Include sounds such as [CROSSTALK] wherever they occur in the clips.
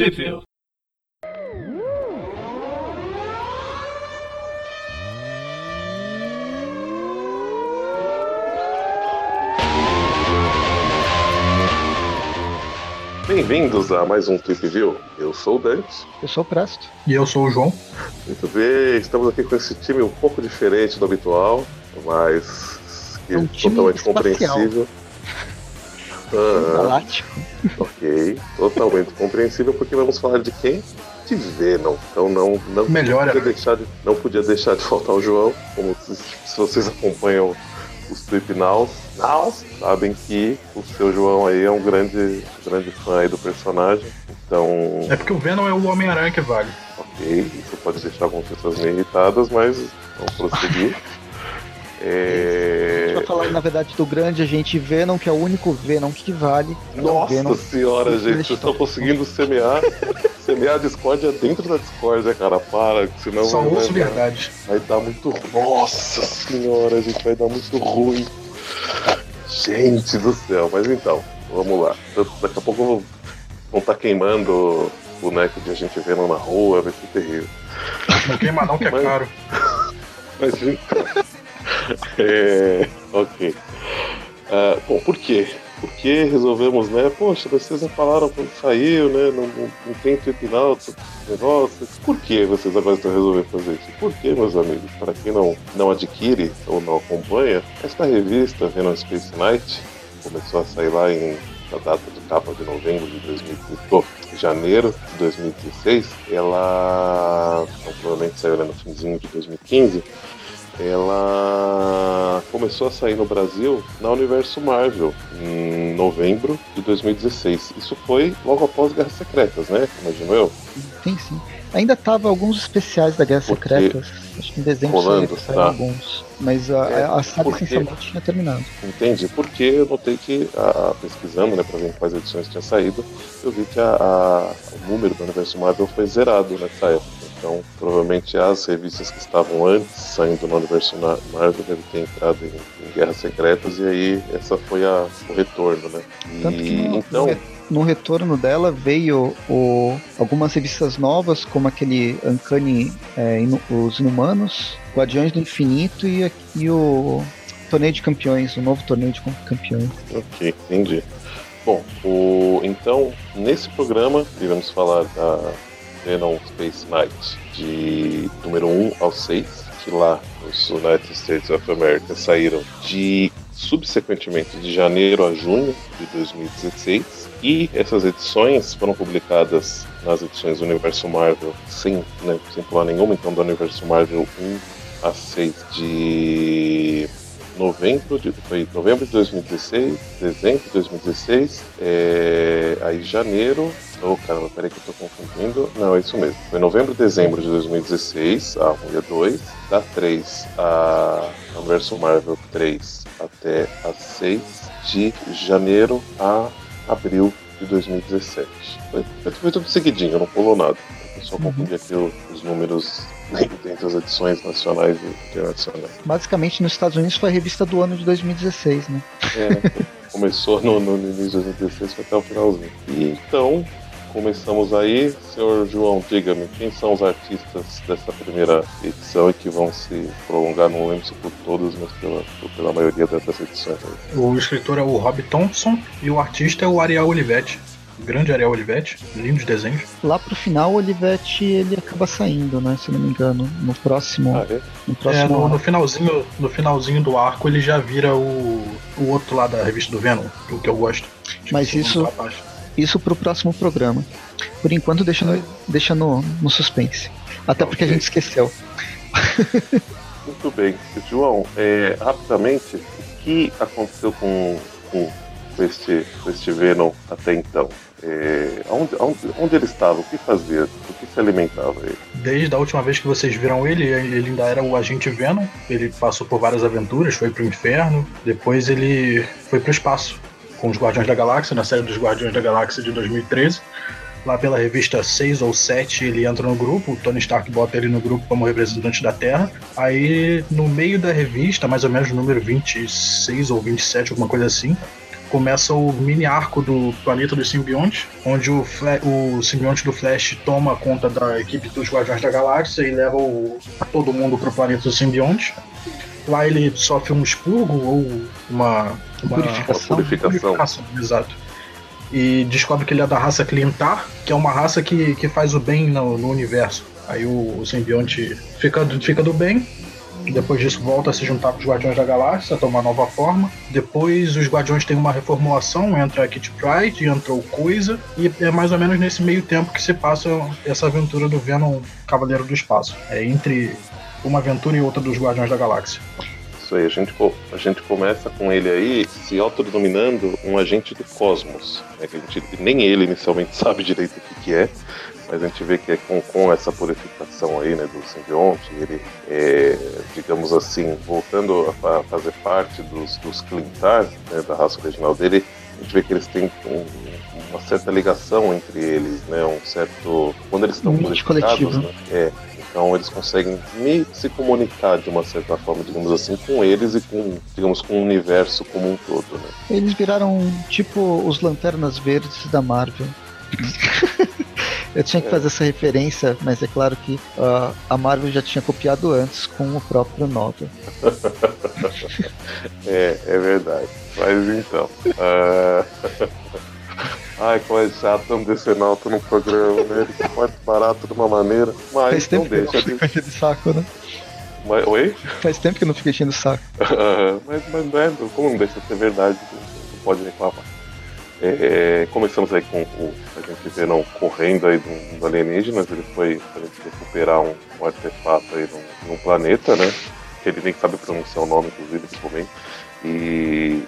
Sheffield. Bem-vindos a mais um Trip View. Eu sou o Dante. Eu sou o Presto. E eu sou o João. Muito bem, estamos aqui com esse time um pouco diferente do habitual, mas que É um totalmente espacial. compreensível. Galáctico. ok, totalmente compreensível, porque vamos falar de quem? De Venom. Então não, não, Melhor podia deixar de, não podia deixar de faltar o João, como se, se vocês acompanham os Trip Nows, Nows, sabem que o seu João aí é um grande, grande fã aí do personagem. Então, É porque o Venom é o Homem-Aranha que vale. Ok, isso pode deixar algumas pessoas meio irritadas, mas vamos prosseguir. [LAUGHS] É... falar, na verdade, do grande agente Venom, que é o único Venom que vale. Nossa Venom. senhora, gente, vocês estão conseguindo semear, semear a discórdia dentro da discórdia, cara. Para, senão Só vai, ouço vai, verdade. vai dar muito. Nossa senhora, gente, vai dar muito ruim. Gente do céu, mas então, vamos lá. Daqui a pouco vão estar queimando boneco de a gente vendo na rua, vai ser terrível. Não queima não que é Mas- caro. [LAUGHS] Mas então. [LAUGHS] é, ok. Ah, bom, por quê? Porque resolvemos, né? Poxa, vocês não falaram quando saiu, né? Não, não, não tem tribunal, negócio. Por que vocês agora estão resolvendo fazer isso? Por que, meus amigos? Para quem não, não adquire ou não acompanha, esta revista, Venom Space Night, começou a sair lá em na data de capa de novembro de 2015, oh, janeiro de 2016, ela provavelmente saiu no finzinho de 2015, ela começou a sair no Brasil na Universo Marvel em novembro de 2016. Isso foi logo após Guerras Secretas, né? Imagino eu. Tem sim. Ainda tava alguns especiais da Guerra Porque- Secretas. Acho que em dezembro Rolando, saíram tá. alguns. Mas a, É, a, saga porque- essencialmente tinha terminado. Entendi, porque eu notei que, a, a- pesquisando, né, pra ver quais edições tinha saído, eu vi que a, a- o número do Universo Marvel foi zerado nessa época. Então, provavelmente as revistas que estavam antes, saindo no Universo Marvel, devem ter entrado em, em Guerras Secretas, e aí essa foi a, o retorno, né? Tanto que E, no, então, no, re- no retorno dela veio o, algumas revistas novas, como aquele Uncanny, é, Inu- Os Inumanos, Guardiões do Infinito e, e o Torneio de Campeões, o novo Torneio de Campeões. Ok, entendi. Bom, o, então, nesse programa, iremos falar da Venom Space Night, de número 1 ao 6, que lá nos United States of America saíram de subsequentemente de janeiro a junho de 2016. E essas edições foram publicadas nas edições do Universo Marvel sem, né, sem pular nenhuma, então do Universo Marvel 1 a 6 de novembro de, foi novembro de 2016, dezembro de 2016, é, aí janeiro, oh caramba, peraí que eu tô confundindo, não, é isso mesmo, foi novembro e dezembro de 2016, a 1 a 2, da 3 a Universo Marvel 3 até a 6, de janeiro a abril de 2017. Foi, foi, tudo seguidinho, não pulou nada. Eu só confundi aqui os números entre as edições nacionais e internacionais. Basicamente, nos Estados Unidos foi a revista do ano de 2016, né? É, [LAUGHS] começou no, no início de 2016 foi até o finalzinho. E então, começamos aí. Senhor João, diga-me, quem são os artistas dessa primeira edição e que vão se prolongar, não lembro se por todas, mas pela, pela maioria dessas edições aí. O escritor é o Rob Thompson e o artista é o Ariel Olivetti. Grande Ariel Olivetti, lindos desenhos. Lá pro final, o Olivetti ele acaba saindo, né? Se não me engano, no próximo. Ah, é? No É, próximo no, no finalzinho, no finalzinho do arco ele já vira o, o outro lá da revista do Venom, o que eu gosto. Mas Esqueci o isso-. Isso pro próximo programa. Por enquanto, deixa no, deixa no, no suspense. Até porque a gente esqueceu. Muito bem. João, é, rapidamente, o que aconteceu com, com, com este, com este Venom até então? É, onde, onde, onde ele estava? O que fazia? Do que se alimentava ele? Desde a última vez que vocês viram ele, ele ainda era o agente Venom. Ele passou por várias aventuras, foi pro inferno. Depois ele foi pro espaço com os Guardiões da Galáxia, na série dos Guardiões da Galáxia de 2013. Lá pela revista 6 ou 7 ele entra no grupo, o Tony Stark bota ele no grupo como representante da Terra. Aí no meio da revista, mais ou menos no número 26 ou 27, alguma coisa assim, começa o mini arco do planeta dos simbiontes, onde o, o simbionte do Flash toma conta da equipe dos Guardiões da Galáxia e leva o, todo mundo pro planeta dos simbiontes. Lá ele sofre um expurgo ou uma, uma purificação. Purificação. purificação. Exato. E descobre que ele é da raça Clintar, que é uma raça que, que faz o bem no, no universo. Aí o, o simbionte fica, fica do bem depois disso, volta a se juntar com os Guardiões da Galáxia, tomar nova forma. Depois, os Guardiões têm uma reformulação, entra a Kit Pride, entra o Coisa, e é mais ou menos nesse meio tempo que se passa essa aventura do Venom Cavaleiro do Espaço. É entre uma aventura e outra dos Guardiões da Galáxia. Isso aí, a gente, a gente começa com ele aí se autodenominando um agente do cosmos. Né, que a gente, nem ele inicialmente [LAUGHS] sabe direito o que, que é mas a gente vê que é com, com essa purificação aí, né, do simbionte, ele, é, digamos assim, voltando a, fazer parte dos, dos Clintar, né, da raça original dele, a gente vê que eles têm um, uma certa ligação entre eles, né, um certo... Quando eles estão purificados, né, é, então eles conseguem me, se comunicar de uma certa forma, digamos assim, com eles e com, digamos, com o universo como um todo, né. Eles viraram tipo os Lanternas Verdes da Marvel. [LAUGHS] Eu tinha que fazer essa referência, mas é claro que uh, a Marvel já tinha copiado antes com o próprio Nova. [LAUGHS] é, é verdade. Mas então. Uh... [LAUGHS] Ai, como é chato, estamos descendo alto no programa, né? Ele pode barato de uma maneira, mas Faz tempo não deixa. Que não fica de saco, né? Mas, oi? Faz tempo que não fica enchendo o saco. [LAUGHS] mas, mas não é, como não deixa de ser verdade, não pode reclamar. É, começamos aí com o a gente vê não correndo aí do, do alienígenas, ele foi para recuperar um, um, artefato aí num, planeta, né? Que ele nem sabe pronunciar o nome, inclusive, momento. E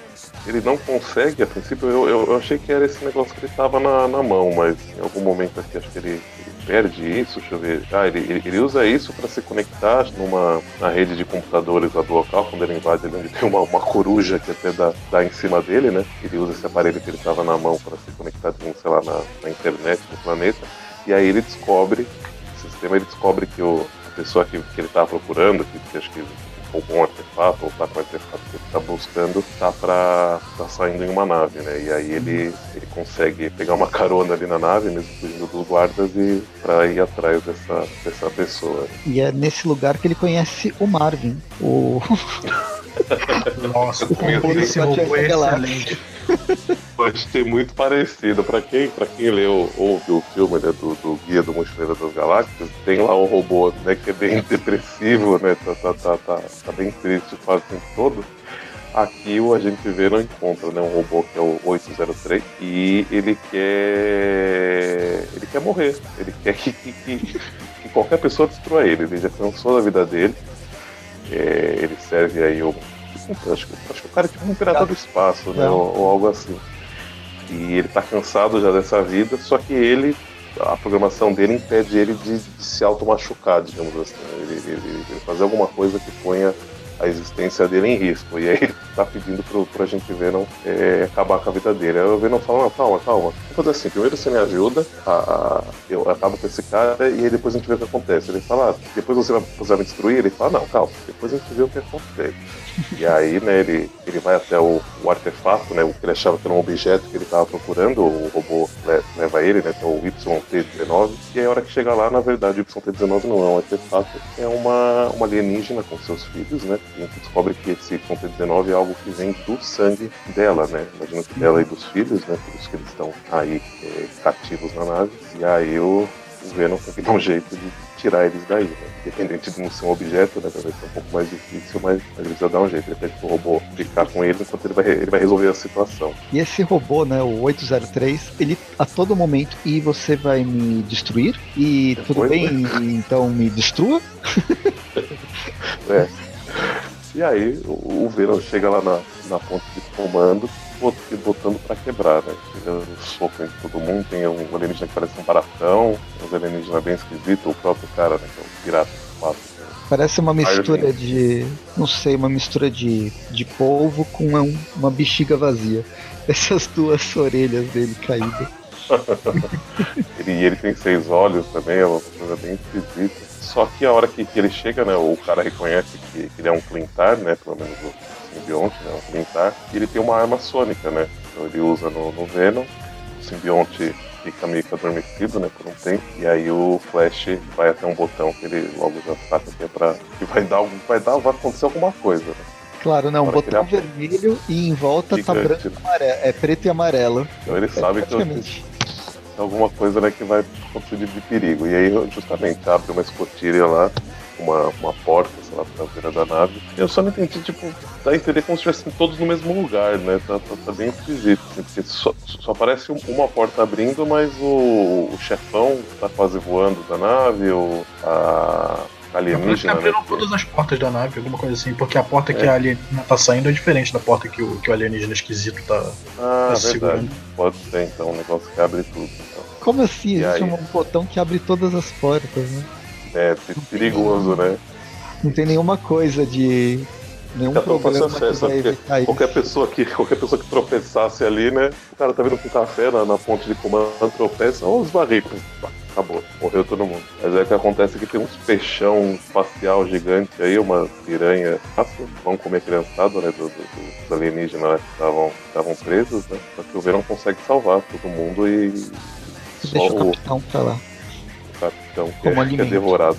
ele não consegue, a princípio eu, eu, eu achei que era esse negócio que ele estava na, na mão, mas em algum momento aqui acho que ele, perde isso, deixa eu ver. Ah, ele, ele usa isso para se conectar numa na rede de computadores lá do local, quando ele invade ali onde tem uma, uma coruja que até dá, dá em cima dele, né? Ele usa esse aparelho que ele estava na mão para se conectar, sei lá, na, na internet do planeta. E aí ele descobre, o sistema ele descobre que o, a pessoa que, que ele estava procurando, que, que acho que algum artefato, ou tá com o artefato que ele tá buscando, tá pra. tá saindo em uma nave, né? E aí ele, ele consegue pegar uma carona ali na nave, mesmo fugindo dos guardas, e pra ir atrás dessa, dessa pessoa. E é nesse lugar que ele conhece o Marvin, o. [LAUGHS] [LAUGHS] Nossa, o esse robô é excelente. [LAUGHS] Pode ter muito parecido. Pra quem, pra quem leu ou viu o filme né, do, do, Guia do Mochileiro das Galáxias, tem lá um robô né, que é bem [LAUGHS] depressivo, né? Tá, tá, tá, tá, tá bem triste quase o tempo todo. Aqui o agente V não encontra né, um robô que é o 803 e ele quer. ele quer morrer. Ele quer que, que, que, que qualquer pessoa destrua ele. Ele já cansou da vida dele. É, ele serve aí o acho, acho que o cara é tipo um imperador do espaço, né? Ou, ou, algo assim. E ele tá cansado já dessa vida, só que ele. A programação dele impede ele de, de se automachucar, digamos assim. Ele, ele, ele fazer alguma coisa que ponha a existência dele em risco. E aí ele tá pedindo pro, pro agente Venom é, acabar com a vida dele. Aí o Venom fala, não, calma, calma. Vamos fazer assim, primeiro você me ajuda, a, a, eu acabo com esse cara e aí depois a gente vê o que acontece. Ele fala, ah, depois você vai, você vai me destruir? Ele fala, não, calma, depois a gente vê o que acontece. [LAUGHS] E aí, né, ele, ele vai até o, o artefato, né, o que ele achava que era um objeto que ele estava procurando, o robô leva ele, né, que é o YT-19, e aí a hora que chega lá, na verdade, o YT-19 não é um artefato, é uma, uma alienígena com seus filhos, né, e a gente descobre que esse YT-19 é algo que vem do sangue dela, né, imagina que dela e dos filhos, né, por isso que eles estão aí é, cativos na nave, e aí o, o Venom tem que dar um jeito de tirar eles daí, né? Independente de não ser um objeto, né? Vai ser um pouco mais difícil, mas, mas eles vão dar um jeito. Ele pede pro robô ficar com ele enquanto ele vai, ele vai resolver a situação. E esse robô, né, o 803, ele a todo momento, e você vai me destruir? E Depois, tudo bem, né? então me destrua? [LAUGHS] é. E aí o, o Venom chega lá na, na ponte de comando botando pra quebrar, né? Tirando soco em todo mundo, tem um alienígena que parece um baratão, um alienígena bem esquisito, o próprio cara, né? Que é o pirata do Parece uma mistura de. não sei, uma mistura de, de polvo com uma, uma bexiga vazia. [LAUGHS] Essas duas orelhas dele caídas. [LAUGHS] ele, ele tem seis olhos também, é uma coisa bem esquisita. Só que a hora que, que ele chega, né, o cara reconhece que, que ele é um Clintar, né, pelo menos o simbionte, né, um Clintar, e ele tem uma arma sônica, né, Então ele usa no, no Venom. O simbionte fica meio que adormecido, né, por um tempo. E aí o Flash vai até um botão que ele logo já saca que é pra. que vai dar vai dar. vai acontecer alguma coisa, né? Claro, não, um botão vermelho e em volta tá Gigante. tá branco e amarelo. É preto e amarelo. Então ele é, sabe que alguma coisa né, que vai acontecer de perigo. E aí justamente abre uma escotilha lá uma, uma porta, sei lá, traseira da nave. Eu só não entendi, tipo, dá a entender como se estivessem todos no mesmo lugar, né? Tá, tá, tá bem esquisito, assim, porque só, só aparece uma porta abrindo, mas o, o chefão tá quase voando da nave, o, a alienígena. Né? abriram né? todas as portas da nave, alguma coisa assim, porque a porta é. que a alienígena tá saindo é diferente da porta que o, que o alienígena esquisito tá, ah, tá segurando. Pode ser, então, um negócio que abre tudo. Como assim? Existe um botão que abre todas as portas, né? É, perigoso, né? Não tem nenhuma coisa de. Nenhum Cada problema acesso, que qualquer pessoa que qualquer pessoa que tropeçasse ali, né? O cara tá vindo com café na, na ponte de comando, tropeça, ou os barricos. Acabou, morreu todo mundo. Mas é que acontece que tem uns peixão espacial gigante aí, uma piranha. Vão comer criançada, né? Do, do, dos alienígenas que estavam presos, né? Só que o Verão consegue salvar todo mundo e. Deixa o capitão pra lá capitão que, é, que é, devorado.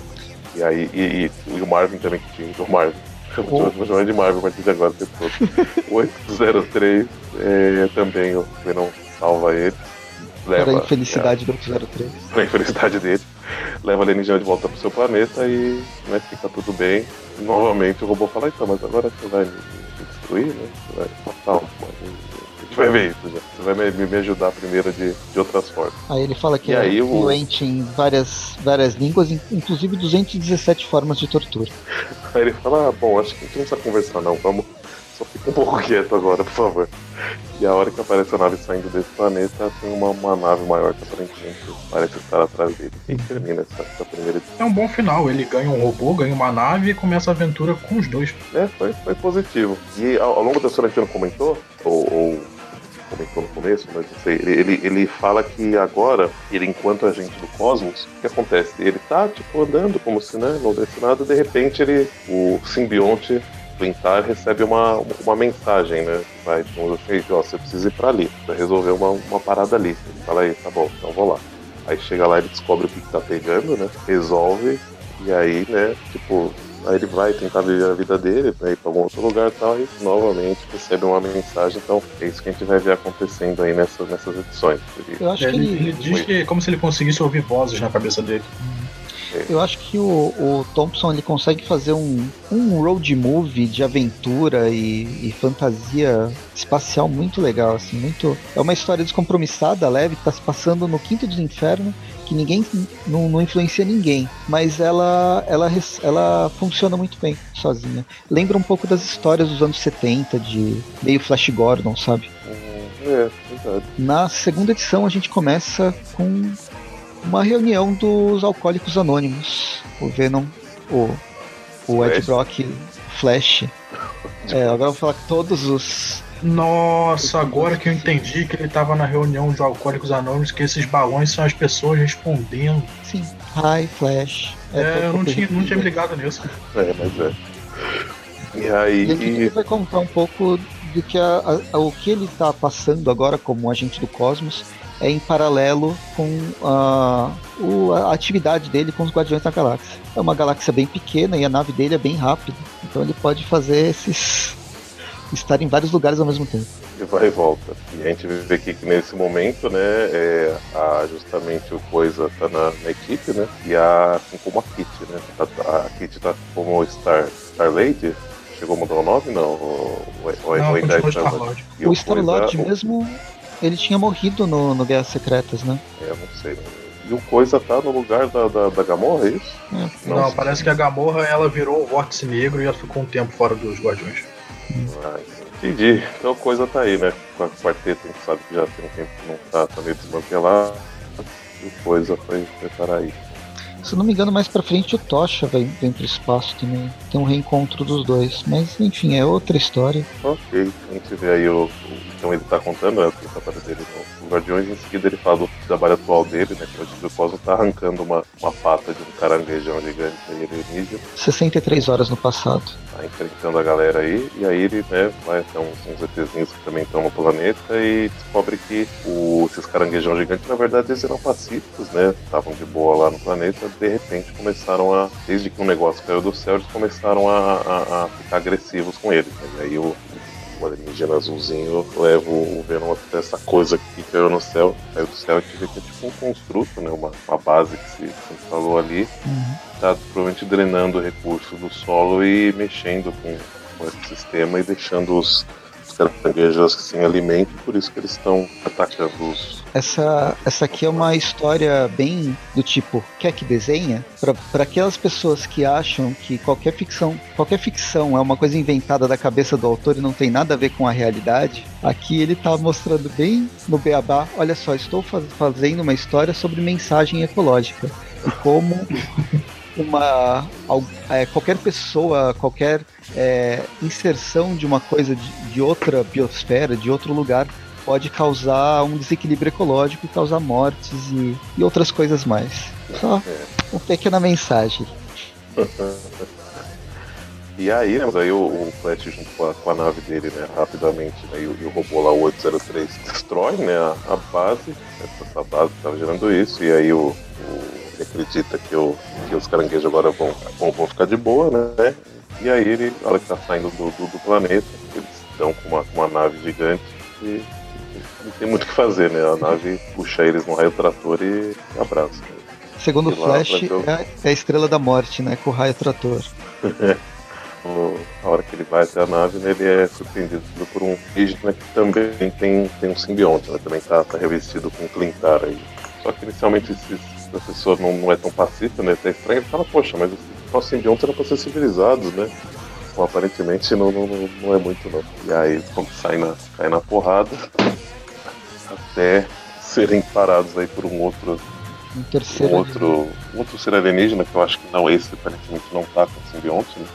E aí, e, e, e, o Marvin também que tinha, o Marvin. Oh. Vou chamar de Marvin a partir de agora, o tempo todo. 803 é, também o Venom salva ele. Leva, Para a infelicidade é, do 803. Para a infelicidade dele. Leva a alienígena de volta pro seu planeta e né, fica tudo bem. Novamente o robô fala, então, mas agora você vai me, destruir, né? Você vai passar uma, gente vai ver isso já. Você vai me, me ajudar primeiro de, de outras formas. Aí ele fala que e é fluente o... em várias, várias línguas, inclusive 217 formas de tortura. Aí ele fala, ah, bom, acho que a gente não precisa conversar não, vamos. Só fica um pouco [LAUGHS] quieto agora, por favor. E a hora que aparece a nave saindo desse planeta, tem uma, uma nave maior que aparentemente parece estar atrás dele. E termina essa, essa, primeira edição. É um bom final. Ele ganha um robô, ganha uma nave e começa a aventura com os dois. É, foi, foi positivo. E ao, ao longo da história a gente não comentou, ou, ou comentou no começo, mas não sei, ele, ele fala que agora, ele enquanto agente do cosmos, o que acontece? Ele tá, tipo, andando como se, né, não houvesse nada, de repente ele, o simbionte do Intar recebe uma, uma mensagem, né? Vai, tipo, ó, você precisa ir pra ali, pra resolver uma, uma parada ali. Ele fala aí, tá bom, então vou lá. Aí chega lá, ele descobre o que, que tá pegando, né? Resolve, e aí, né, tipo, Aí ele vai tentar viver a vida dele, vai ir pra algum outro lugar e tal, e novamente recebe uma mensagem. Então é isso que a gente vai ver acontecendo aí nessas, nessas edições. Ele, Eu acho que ele, ele diz que é como se ele conseguisse ouvir vozes na cabeça dele. É. Eu acho que o, o, Thompson ele consegue fazer um, um road movie de aventura e, e, fantasia espacial muito legal, assim, muito. É uma história descompromissada, leve, que está se passando no quinto dos infernos que ninguém não, não, influencia ninguém, mas ela, ela, ela funciona muito bem sozinha. Lembra um pouco das histórias dos anos 70, de meio Flash Gordon, sabe? É, verdade. Na segunda edição a gente começa com uma reunião dos alcoólicos anônimos. O Venom, o, o Ed Brock, Flash. [LAUGHS] É, agora eu vou falar que todos os nossa, agora que eu entendi que ele tava na reunião de Alcoólicos Anônimos, que esses balões são as pessoas respondendo. Sim. Hi, Flash. É, é eu não tinha, não tinha me ligado nisso. É, mas é. E aí. E ele vai contar um pouco do que a, a, o que ele tá passando agora como agente do cosmos é em paralelo com a, a, atividade dele com os Guardiões da Galáxia. É uma galáxia bem pequena e a nave dele é bem rápida, então ele pode fazer esses estar em vários lugares ao mesmo tempo. E vai e volta. E a gente vê aqui que nesse momento, né, é, a, justamente o Coisa tá na, na, equipe, né? E a, assim como a Kitty, né? A, a Kitty tá como Star, Star Lady. Chegou a mudar o nome? Não. O, o, o, não, ainda o Star Lord. O, o Star Lord mesmo, ele tinha morrido no, no Guerras Secretas, né? É, não sei. E o Coisa tá no lugar da, da, da Gamorra, é isso? É. Não, não parece que a Gamorra ela virou o vórtice negro e ela ficou um tempo fora dos Guardiões. Entendi. Então a coisa tá aí, né? Com a quarteta, a gente sabe que já tem um tempo que não tá, tá meio desmantelado. E coisa foi, foi para aí. Se não me engano, mais pra frente o Tocha vem, vem pro espaço também. Tem um reencontro dos dois. Mas enfim, é outra história. Ok, a gente vê aí o. o então ele tá contando, né? O que tá aparecendo no Guardiões, em seguida ele fala do trabalho atual dele, né? Que o Tio Cosmo tá arrancando uma, uma pata de um caranguejão gigante aí alienígena. 63 horas no passado. Tá enfrentando a galera aí, e aí ele né, vai até uns, uns ETzinhos que também estão no planeta e descobre que o, esses caranguejão gigantes, na verdade, eles eram pacíficos, né? Estavam de boa lá no planeta, de repente começaram a, desde que o negócio caiu do céu, eles começaram a, a, a ficar agressivos com eles. Né? E aí o alienígena azulzinho leva o Venom até essa coisa que caiu no céu, caiu do céu, que vê que é tipo um construto, né? Uma, uma base que se, se instalou ali. Uhum. Tá provavelmente drenando recursos do solo e mexendo com, com esse sistema e deixando os, os caranguejos sem alimento, por isso que eles estão atacando os, essa, essa aqui é uma história bem do tipo quer que desenha? Para aquelas pessoas que acham que qualquer ficção qualquer ficção é uma coisa inventada da cabeça do autor e não tem nada a ver com a realidade aqui ele está mostrando bem no beabá olha só estou faz, fazendo uma história sobre mensagem ecológica e como uma é, qualquer pessoa, qualquer é, inserção de uma coisa de, de, outra biosfera, de outro lugar, pode causar um desequilíbrio ecológico, causar mortes e, e outras coisas mais. Só uma pequena mensagem. [LAUGHS] E aí, né, mas aí o, o Flash junto com a, com a, nave dele, né, rapidamente, né, e, o, e o robô lá, o 803, destrói, né, a, a base, essa base estava gerando isso, e aí o, o ele acredita que, o, que os caranguejos agora vão, vão, vão ficar de boa, né, e aí ele, na hora que tá saindo do, do, do planeta, eles estão com uma, uma nave gigante e não tem muito o que fazer, né? A nave puxa eles no raio trator e abraça. Segundo o Flash, é, é a estrela da morte, né? Com o raio trator. [LAUGHS] na hora que ele vai até a nave, né, ele é surpreendido por um indígena que também tem, tem um simbionte, né, também está tá revestido com um Clintar aí. Só que inicialmente esse professor não, não é tão pacífico, né, até estranho, ele fala, poxa, mas os simbiontes eram para ser civilizados, né? Aparentemente não, não, não é muito não. E aí quando sai na, cai na porrada, até serem parados aí por um outro um terceiro um outro, um outro ser alienígena, que eu acho que não esse, aparentemente não tá com simbionte, né?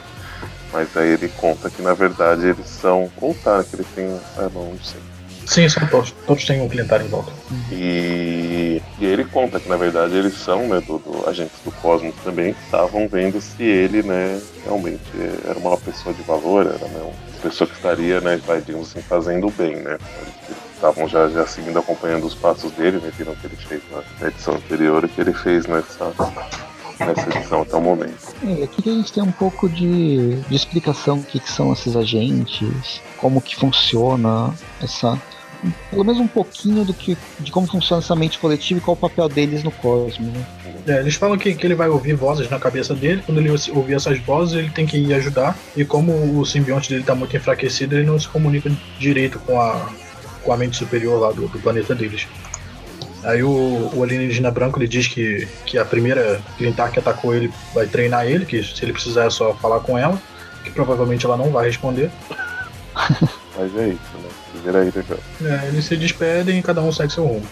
Mas aí ele conta que na verdade eles são. Ou tá, que eles têm. Ah, não, não sei. Sim, são todos. Todos têm um clientário em volta. E, e ele conta que na verdade eles são, né, do, do agentes do Cosmos também, estavam vendo se ele, né, realmente era uma pessoa de valor, era né, uma pessoa que estaria, né, vai, digamos assim, fazendo o bem, né. Eles estavam já, já seguindo, acompanhando os passos dele, né, viram que ele fez na edição anterior e que ele fez nessa, nessa edição até o momento. É, aqui a gente tem um pouco de, de explicação do que, que são esses agentes, como que funciona essa pelo menos um pouquinho do que de como funciona essa mente coletiva e qual o papel deles no cosmos. Né? É, eles falam que, que ele vai ouvir vozes na cabeça dele. Quando ele ouvir essas vozes, ele tem que ir ajudar. E como o simbionte dele está muito enfraquecido, ele não se comunica direito com a, com a mente superior lá do, do planeta deles. Aí o, o alienígena branco ele diz que, que a primeira Clintar que atacou ele vai treinar ele, que se ele precisar é só falar com ela, que provavelmente ela não vai responder. [LAUGHS] Mas é isso, né? Vira aí. É, eles se despedem e cada um segue seu rumo.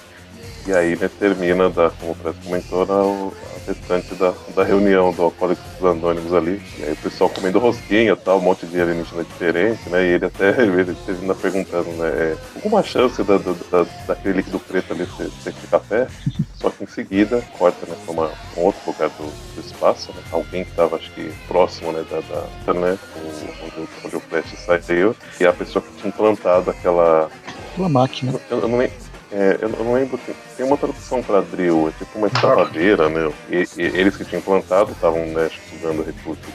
E aí, né, termina, da, como o Fred comentou, na, a restante da, da reunião do Alcoólicos Anônimos ali. E aí o pessoal comendo rosquinha e tal, um monte de alienígena diferente, né? E ele até [LAUGHS] ele termina perguntando, né? É, alguma chance da, da, daquele líquido preto ali ser, ser café? Só que em seguida corta né, para um outro lugar do, do espaço, né? Alguém que estava, acho que, próximo né, da, da né, onde, onde o Flash saiu, e a pessoa que tinha implantado aquela. Aquela máquina. Eu, eu não lembro é, eu não lembro. Tem uma tradução para drill, é tipo uma escavadeira, né? E, e eles que tinham implantado estavam, né, estudando recursos.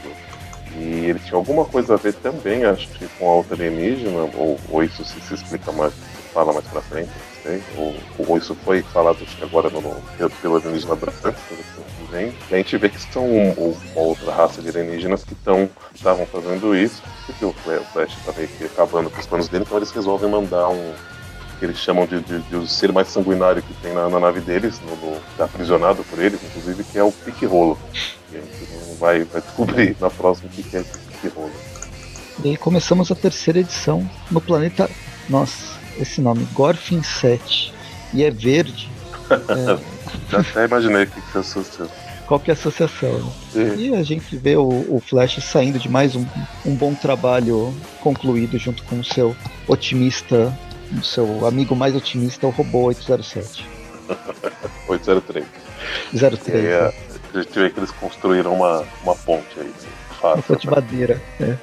E eles tinham alguma coisa a ver também, acho que com outra alienígena, ou, ou isso se, se explica mais, fala mais pra frente, não sei. Ou, ou isso foi falado acho que agora no, no, pelo alienígena branco, e a gente vê que são uma outra raça de alienígenas que estavam fazendo isso, porque o Flash tá meio que acabando com os planos dele, então eles resolvem mandar um, que eles chamam de, de, de o ser mais sanguinário que tem na, na nave deles, no, no, tá aprisionado por eles, inclusive, que é o pique-rolo. E a gente vai, vai descobrir na próxima o que é esse pique-rolo. E aí começamos a terceira edição no planeta. Nossa, esse nome, Gorfin 7. E é verde. [LAUGHS] É... Já até imaginei o que você que é a associação. Né? E a gente vê o, o, Flash saindo de mais um, um bom trabalho concluído junto com o seu otimista o seu amigo mais otimista, o robô 807. 803. 03. E aí, né? a gente vê que eles construíram uma, uma ponte aí. fácil. Roupa de madeira. É.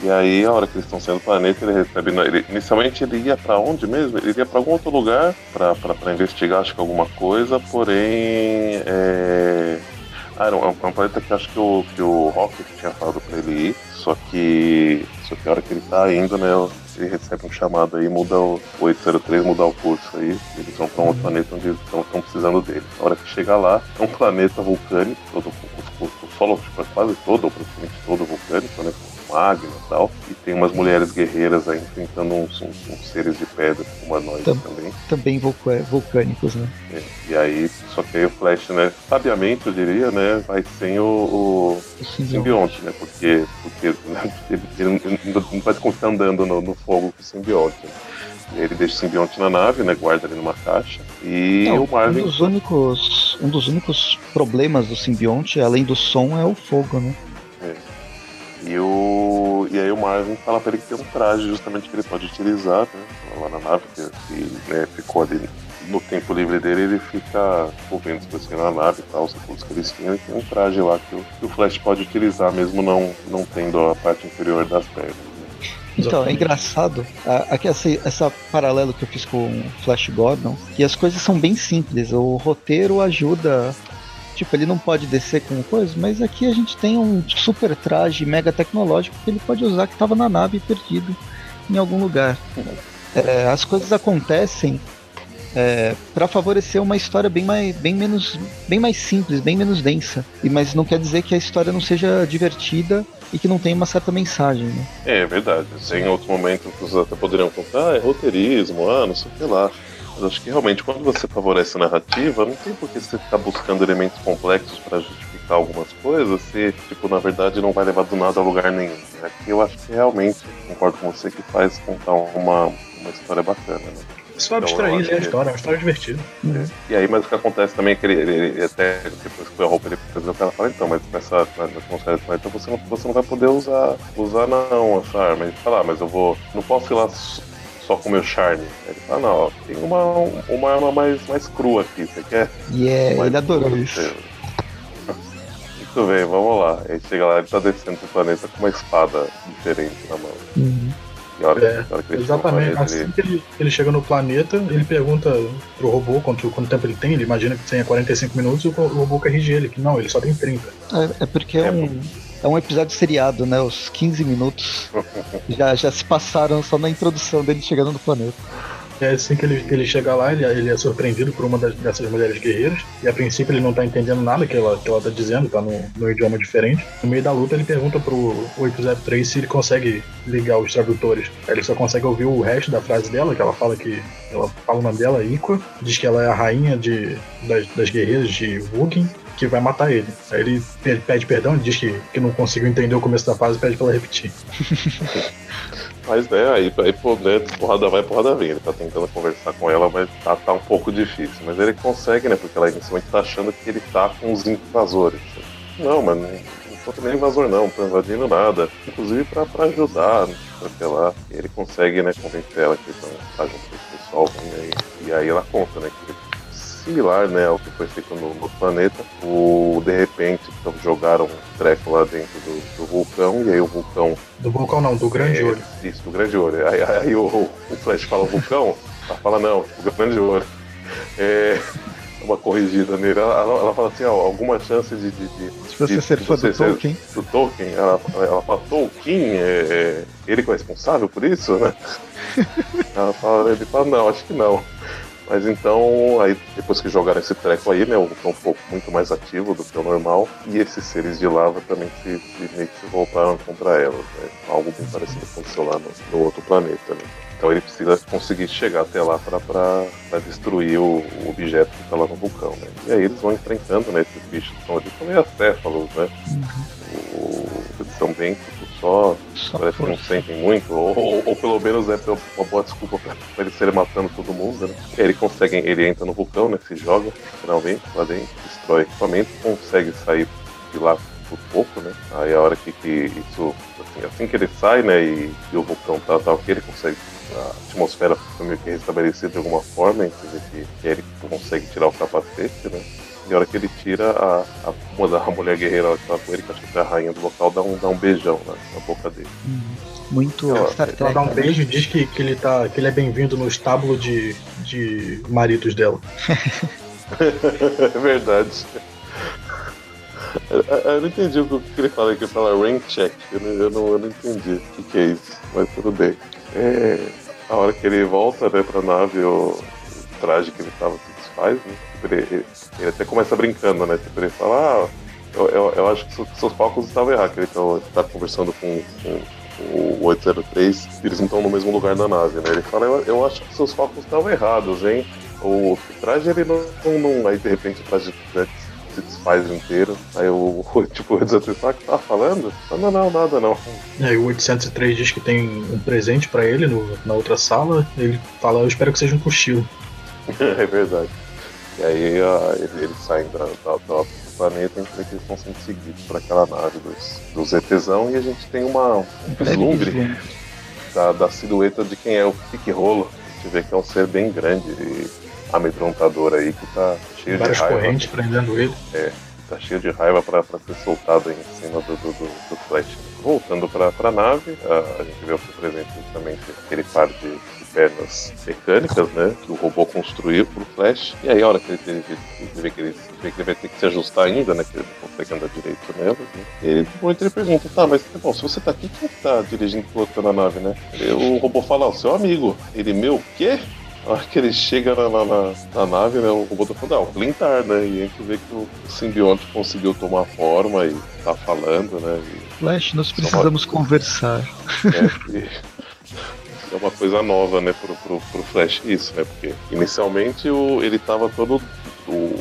E aí, a hora que eles estão saindo do planeta, ele recebe. Ele, inicialmente ele ia pra onde mesmo? Ele ia pra algum outro lugar pra investigar, acho que alguma coisa, porém. É... Ah, era um, é um planeta que acho que o, que o Rocket tinha falado pra ele ir, só que. Só que a hora que ele tá indo, né? Recebe um chamado aí, muda o, o 803, mudar o curso aí. Eles vão pra um outro planeta onde eles estão precisando dele. A hora que chegar lá, é um planeta vulcânico, todo, o, o, o solo tipo, é quase todo, ou praticamente todo vulcânico, né? Magno e tal. E tem umas mulheres guerreiras aí enfrentando uns, uns, uns seres de pedra humanoides Tam, também. Também vulcânicos, né? É, e aí, só que aí o Flash, né, sabiamente eu diria, né, vai sem o, o, o simbionte, né? Porque, porque né, [LAUGHS] ele, ele, não vai continuar andando no, no fogo com o simbionte. Né? Ele deixa o simbionte na nave, né? Guarda ele numa caixa. E Não, o Marvin. Um dos, únicos, um dos únicos problemas do simbionte, além do som, é o fogo, né? E, o, e aí o Marvin fala pra ele que tem um traje justamente que ele pode utilizar, né? Lá na nave, que, que né, ficou ali no tempo livre dele, ele fica ouvindo as coisas na nave e tal, os recursos que eles tinham, e tem um traje lá que o, que o Flash pode utilizar, mesmo não, não tendo a parte inferior das pernas. Né? Então, é engraçado, aqui essa, essa paralelo que eu fiz com o Flash Gordon, que as coisas são bem simples, o roteiro ajuda Tipo, ele não pode descer com coisa, mas aqui a gente tem um super traje mega tecnológico que ele pode usar que estava na nave perdido em algum lugar. É, as coisas acontecem é, para favorecer uma história bem mais, bem menos, bem mais simples, bem menos densa. E mas não quer dizer que a história não seja divertida e que não tenha uma certa mensagem. Né? É, é verdade. Tem outros momentos que vocês até poderiam contar, ah, é roteirismo, ah, não sei o que lá. Mas acho que realmente quando você favorece a narrativa, não tem por que você ficar buscando elementos complexos para justificar algumas coisas se, tipo, na verdade não vai levar do nada a lugar nenhum. Né? Que eu acho que realmente, concordo com você, que faz contar uma, uma história bacana. Né? Só abstrair então, a história, é uma história divertida. É. E aí, mas o que acontece também é que ele, ele, ele até depois que foi a roupa, ele fez o cara fala, então, mas nessa atmosfera então você não, você não vai poder usar, usar não essa arma. Ele fala, ah, mas eu vou. Não posso ir lá só com o meu charme. Ele fala, não, ó, tem uma, uma arma mais, mais crua aqui, você quer? E yeah, ele adorou isso. Muito bem, vamos lá. Aí chega lá, ele tá descendo pro planeta com uma espada diferente na mão. Uhum. E hora, é, hora que exatamente. Planeta, assim ele... que ele, ele chega no planeta, ele pergunta pro robô quanto, quanto tempo ele tem, ele imagina que tem 45 minutos e o robô corrige ele, que não, ele só tem 30. É, é porque é, é um é um episódio seriado, né? Os 15 minutos [LAUGHS] já, já se passaram só na introdução dele chegando no planeta. É assim que ele, ele chega lá, ele, ele é surpreendido por uma das, dessas mulheres guerreiras, e a princípio ele não tá entendendo nada que ela, que ela tá dizendo, tá no idioma diferente. No meio da luta ele pergunta pro 803 se ele consegue ligar os tradutores. Aí ele só consegue ouvir o resto da frase dela, que ela fala que. Ela fala o nome dela, Iqua, diz que ela é a rainha de, das, das guerreiras de Wugin, que vai matar ele. Aí ele pede perdão, diz que, que não conseguiu entender o começo da fase e pede pra ela repetir. [LAUGHS] Mas né, aí, aí né, porrada vai, porrada vem. Ele tá tentando conversar com ela, mas tá, tá um pouco difícil. Mas ele consegue, né? Porque ela inicialmente tá achando que ele tá com os invasores. Não, mas não, tô nem invasor não, tô invadindo nada. Inclusive pra, pra ajudar, né, sei lá. Ele consegue, né, convencer ela que tá junto com esse pessoal. Né, e, e aí ela conta, né, que ele similar né, ao que foi feito no, no planeta. O, de repente, então, jogaram um treco lá dentro do, do, vulcão, e aí o vulcão. Do vulcão não, do grande é, olho. Isso, do grande olho. Aí, aí o, o, Flash fala vulcão, ela fala não, o grande olho. É uma corrigida nele. Ela, ela, ela, fala assim, ó, alguma chance de. De, de, de você de, ser fã do Tolkien. Do Tolkien. Ela, ela fala, Tolkien, é, é, ele que é responsável por isso, né? [LAUGHS] ela fala, ele fala, não, acho que não. Mas então, aí depois que jogaram esse treco aí, né, o um pouco muito mais ativo do que o normal, e esses seres de lava também se, meio que se voltaram contra elas, né? Algo bem parecido aconteceu lá no, no outro planeta, né? Então ele precisa conseguir chegar até lá para destruir o, o, objeto que está lá no vulcão, né? E aí eles vão enfrentando, né, esses bichos que estão ali, são meio acéfalos, né? Uhum. O, eles são bem só, só parece que não sentem muito, ou, ou, ou, pelo menos é uma boa desculpa pra, pra eles serem matando todo mundo, né? Ele consegue, ele entra no vulcão, né? Se joga, finalmente, lá dentro, destrói equipamento, consegue sair de lá por pouco, né? Aí a hora que, que isso, assim, assim que ele sai, né, e, e o vulcão tá, tá ok, ele consegue a atmosfera foi meio que restabelecida de alguma forma, que, que ele consegue tirar o capacete, né? E a hora que ele tira, a, a, a mulher guerreira que tava com ele, que acho que é a rainha do local, dá um, dá um beijão na, na boca dele. Uhum. Muito ela, Star Trek. Ela dá um né? beijo e diz que, que, ele tá, que ele é bem-vindo no estábulo de, de maridos dela. é [LAUGHS] [LAUGHS] verdade. Eu, eu, não entendi o que ele fala, que ele fala rank check. Eu não, eu não, eu não entendi o que, que, é isso, mas tudo bem. É, a hora que ele volta né, pra nave, o, o traje que ele tava desfaz, né? Tipo, ele, ele, até começa brincando, né? Tipo, ele fala, ah, eu, eu, eu acho que seus cálculos estavam errados, que ele tá, tá conversando com, com o 803, eles não estão no mesmo lugar da nave, né? Ele fala, eu, eu acho que seus cálculos estavam errados, hein? O, o traje ele não, não, não, Aí de repente o traje né, se desfaz inteiro. Aí o, tipo, o 803 fala, que tava falando? Não, não, nada não. Aí o 803 diz que tem um presente pra ele no, na outra sala. Ele fala, eu espero que seja um cochilo. [LAUGHS] é verdade. E aí eles, saem da, da, da planeta, a gente vê que eles estão sendo seguidos por aquela nave dos, dos ETzão e a gente tem uma, um vislumbre da, da silhueta de quem é o Pique Rolo. A gente vê que é um ser bem grande e amedrontador aí que tá cheio Várias de raiva. correntes prendendo ele. É, tá cheio de raiva para ser soltado em cima do, do, do, do Flash. Voltando para a nave, a, a gente vê o presente justamente aquele par de pernas mecânicas, né? Que o robô construiu pro Flash. E aí a hora que ele, ele, ele vê que ele vê que ele vai ter que se ajustar ainda, né? Que ele não consegue andar direito nela. Né? Ele, ele pergunta, tá, mas bom, se você tá aqui, quem tá dirigindo pilotando a nave, né? E o robô fala, ó, seu amigo. Ele, meu, quê? A hora que ele chega na, na, na, na nave, né, o robô tá falando, ah, o Glintar, né? E a gente vê que o simbionte conseguiu tomar forma e tá falando, né? E... Flash, nós precisamos conversar. É, [LAUGHS] e é uma coisa nova, né, pro, pro, pro Flash isso, né? Porque inicialmente o, ele tava todo. O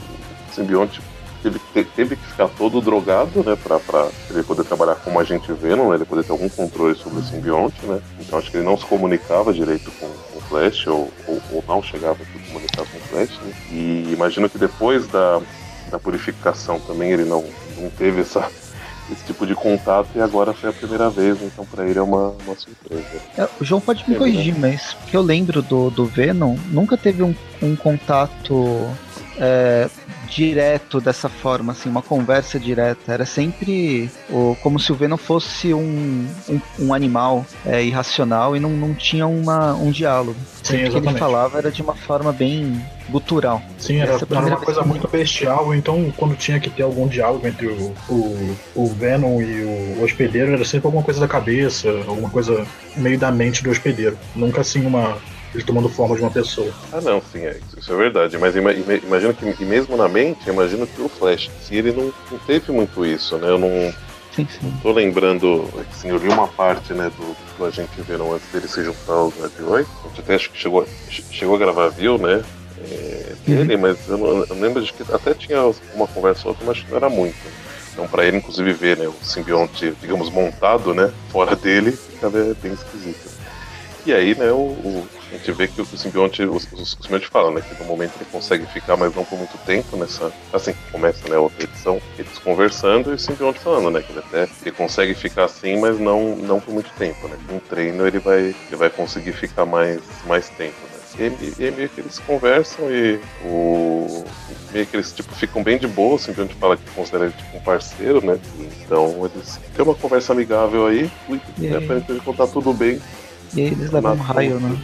simbionte teve, teve que ficar todo drogado, né? Pra, pra ele poder trabalhar como agente Venom, né, ele poder ter algum controle sobre o simbionte, né? Então acho que ele não se comunicava direito com, com o Flash, ou, ou, ou, não chegava a se comunicar com o Flash, né? E imagino que depois da, da purificação também ele não, não teve essa esse tipo de contato e agora foi a primeira vez, então para ele é uma, uma surpresa. É, o João pode me é corrigir, mas que eu lembro do, do Venom, nunca teve um, um contato é, direto dessa forma, assim, uma conversa direta. Era sempre o, como se o Venom fosse um, um, um animal é, irracional e não, não tinha uma, um diálogo. Sim, o que ele falava era de uma forma bem gutural. Sim, era, era uma coisa muito bestial, então quando tinha que ter algum diálogo entre o, o, o Venom e o hospedeiro, era sempre alguma coisa da cabeça, alguma coisa meio da mente do hospedeiro. Nunca assim uma ele tomando forma de uma pessoa. Ah, não, sim, é, isso é verdade. Mas imagino que, e mesmo na mente, imagino que o Flash, se ele não, não teve muito isso, né? Eu não. Sim, sim. Tô lembrando, assim, eu li uma parte, né, do, do Agente Verão antes dele se juntar aos gente até acho que chegou, chegou a gravar, viu, né? É, dele, uhum. mas eu, não, eu lembro de que até tinha uma conversa ou outra, mas não era muito. Então, para ele, inclusive, ver né, o simbionte, digamos, montado, né, fora dele, ficava bem esquisito. E aí, né, o, o, a gente vê que o simbionte, o, o, simbionte fala, né, que no momento ele consegue ficar, mas não por muito tempo nessa. Assim, começa, né, outra edição, eles conversando e o simbionte falando, né, que ele até ele consegue ficar assim, mas não, não por muito tempo, né. Com treino ele vai, ele vai conseguir ficar mais, mais tempo, né. E, e meio que eles conversam e o. Meio que eles tipo, ficam bem de boa, o simbionte fala que considera ele tipo um parceiro, né? Então eles têm uma conversa amigável aí, e, ele contar tudo bem e aí eles levam um raio, né?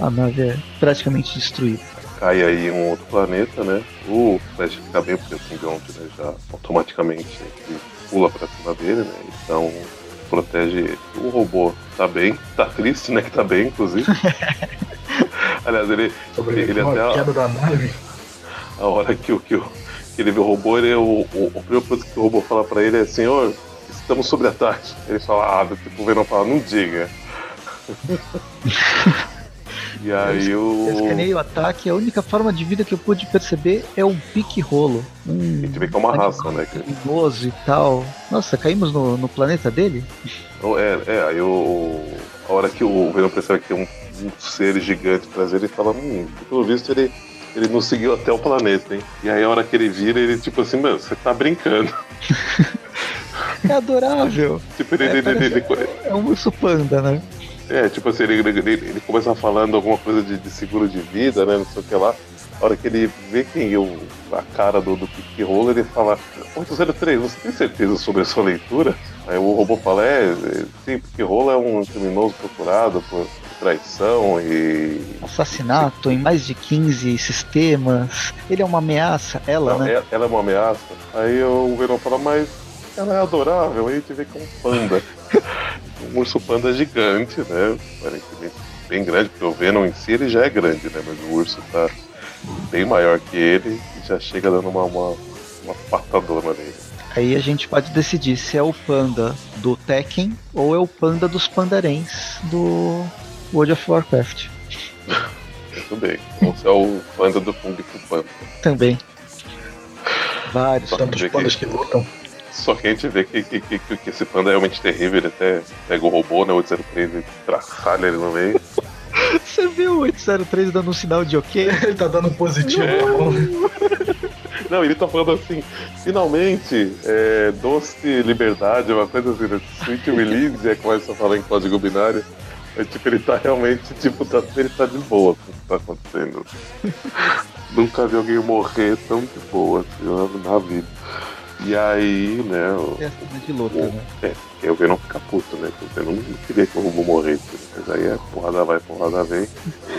A nave é praticamente destruída. Cai aí um outro planeta, né? O Flash fica bem porque o simbionte né, já automaticamente pula pra cima dele, né? Então protege O robô tá bem, tá triste, né? Que tá bem, inclusive. [LAUGHS] Aliás, ele. Sobre ele até. A queda da nave. A hora que, o, que, que ele vê o robô, ele, o, o, a primeira coisa que o robô fala pra ele é: Senhor, estamos sob ataque. Ele fala: Ah, tipo, o Venom fala: Não diga. [LAUGHS] e aí o. Eu escanei o ataque, a única forma de vida que eu pude perceber é um pique rolo. Um a gente vê que é uma raça, né? Perigoso e tal. Nossa, caímos no, no planeta dele? É, é, aí o. A hora que o Venom percebe que tem um, um ser gigante dele, ele fala, hum, pelo visto ele ele não seguiu até o planeta, hein? E aí a hora que ele vira, ele tipo assim, mano, você tá brincando. [LAUGHS] É adorável. [LAUGHS] tipo, ele, é, ele, ele, é um urso panda, né? É, tipo assim, ele, ele, ele começa falando alguma coisa de, de, seguro de vida, né? Não sei o que lá. A hora que ele vê quem eu, a cara do, do Rola, ele fala: 803, você tem certeza sobre a sua leitura? Aí o robô fala: É, sim, Pique Rola é um criminoso procurado por traição e. Assassinato em mais de 15 sistemas. Ele é uma ameaça, ela, Não, né? Ela é uma ameaça. Aí o Verão fala: Mas ela é adorável. Aí a gente vê que é um panda. Um urso panda gigante, né? Aparentemente bem grande, porque o Venom em si ele já é grande, né? Mas o urso tá bem maior que ele e já chega dando uma, uma, uma patadona nele. Aí a gente pode decidir se é o panda do Tekken ou é o panda dos pandarens do World of Warcraft. [LAUGHS] Muito bem. Ou se é o panda do Kung Fu Panda. Também. Vários. Tantos pandas que, que lutam. Só que a gente vê que, que, que, que, esse panda é realmente terrível, ele até pega o robô, né? 803 e traçalha ele no meio. [LAUGHS] Você viu o 803 dando um sinal de ok? [LAUGHS] ele tá dando positivo. É. Não, ele tá falando assim, finalmente, é, doce liberdade, uma coisa assim, né? Sweet release, é que começa a falar em código binário. É, tipo, ele tá realmente, tipo, tá, ele tá de boa com o que tá acontecendo. [LAUGHS] Nunca vi alguém morrer tão de boa assim, na vida. E aí, né. O, é de luta, o, né? É, eu vi não ficar puto, né? Porque eu não queria que o robô morresse. Mas aí é porrada vai, porrada vem.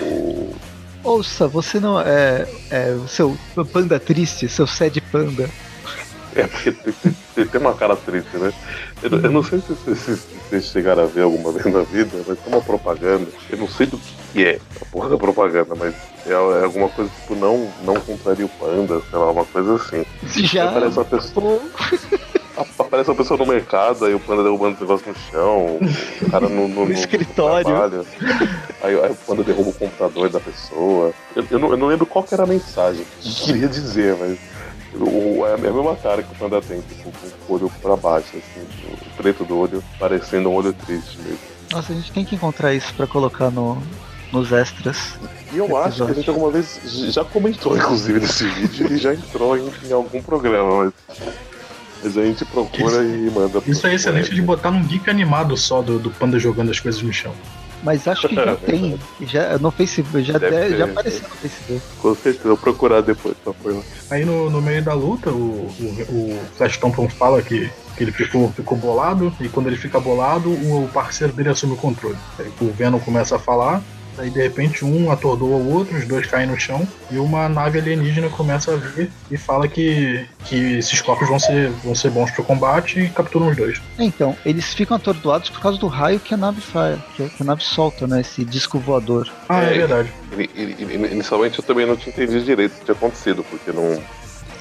O... Ouça, você não é, é o seu panda triste, seu sad panda. É, porque tem, tem, uma cara triste, né? Eu, eu não sei se vocês chegaram a ver alguma vez na vida, mas tem uma propaganda. Eu não sei do que é a porra da propaganda, mas é, é alguma coisa tipo, não, não compraria o panda, sei lá, uma coisa assim. Já. Aparece uma pessoa. [LAUGHS] Aparece uma pessoa no mercado, aí o panda derrubando o negócio no chão, o cara no, no, [LAUGHS] no escritório. No aí, aí, o panda derruba o computador da pessoa. Eu, eu, não, eu não lembro qual era a mensagem que queria dizer, mas o, é a mesma cara que o panda tem, tipo, com o olho pra baixo, assim, o preto do olho, parecendo um olho triste mesmo. Nossa, a gente tem que encontrar isso pra colocar no, nos extras. E eu acho que a gente alguma vez já comentou, inclusive, nesse vídeo e já entrou em, em algum programa, mas. Mas a gente procura isso, e manda. Isso é excelente de botar num geek animado só do, do panda jogando as coisas no chão. Mas acho que já [LAUGHS] tem. Já, no Facebook, já, de, já apareceu no Facebook. Com certeza, vou procurar depois pra pôr lá. Aí no, no meio da luta, o, o, o Flash Thompson fala que, que ele ficou, ficou bolado, e quando ele fica bolado, o parceiro dele assume o controle. Aí o Venom começa a falar, Aí de repente um atordoa o outro, os dois caem no chão e uma nave alienígena começa a vir e fala que, que esses corpos vão ser, vão ser bons pro combate e capturam os dois. Então, eles ficam atordoados por causa do raio que a nave faz, que a nave solta, né? Esse disco voador. Ah, é, é verdade. Inicialmente eu também não tinha entendido direito o que tinha acontecido, porque não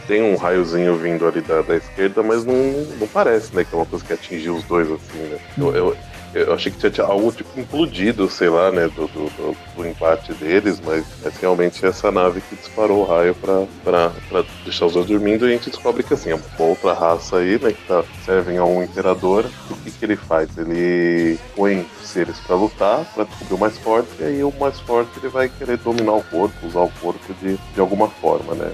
tem um raiozinho vindo ali da, da esquerda, mas não, não parece, né? Que é uma coisa que atingiu os dois assim, né? Eu, eu, eu achei que tinha algo tipo implodido, sei lá, né, do, do, do, do empate deles, mas, mas, realmente essa nave que disparou o raio pra, pra, pra deixar os dois dormindo e a gente descobre que assim, é uma outra raça aí, né, que tá, servem a um imperador. O que, que ele faz? Ele põe seres para lutar, para descobrir o mais forte, e aí o mais forte ele vai querer dominar o corpo, usar o corpo de, de alguma forma, né?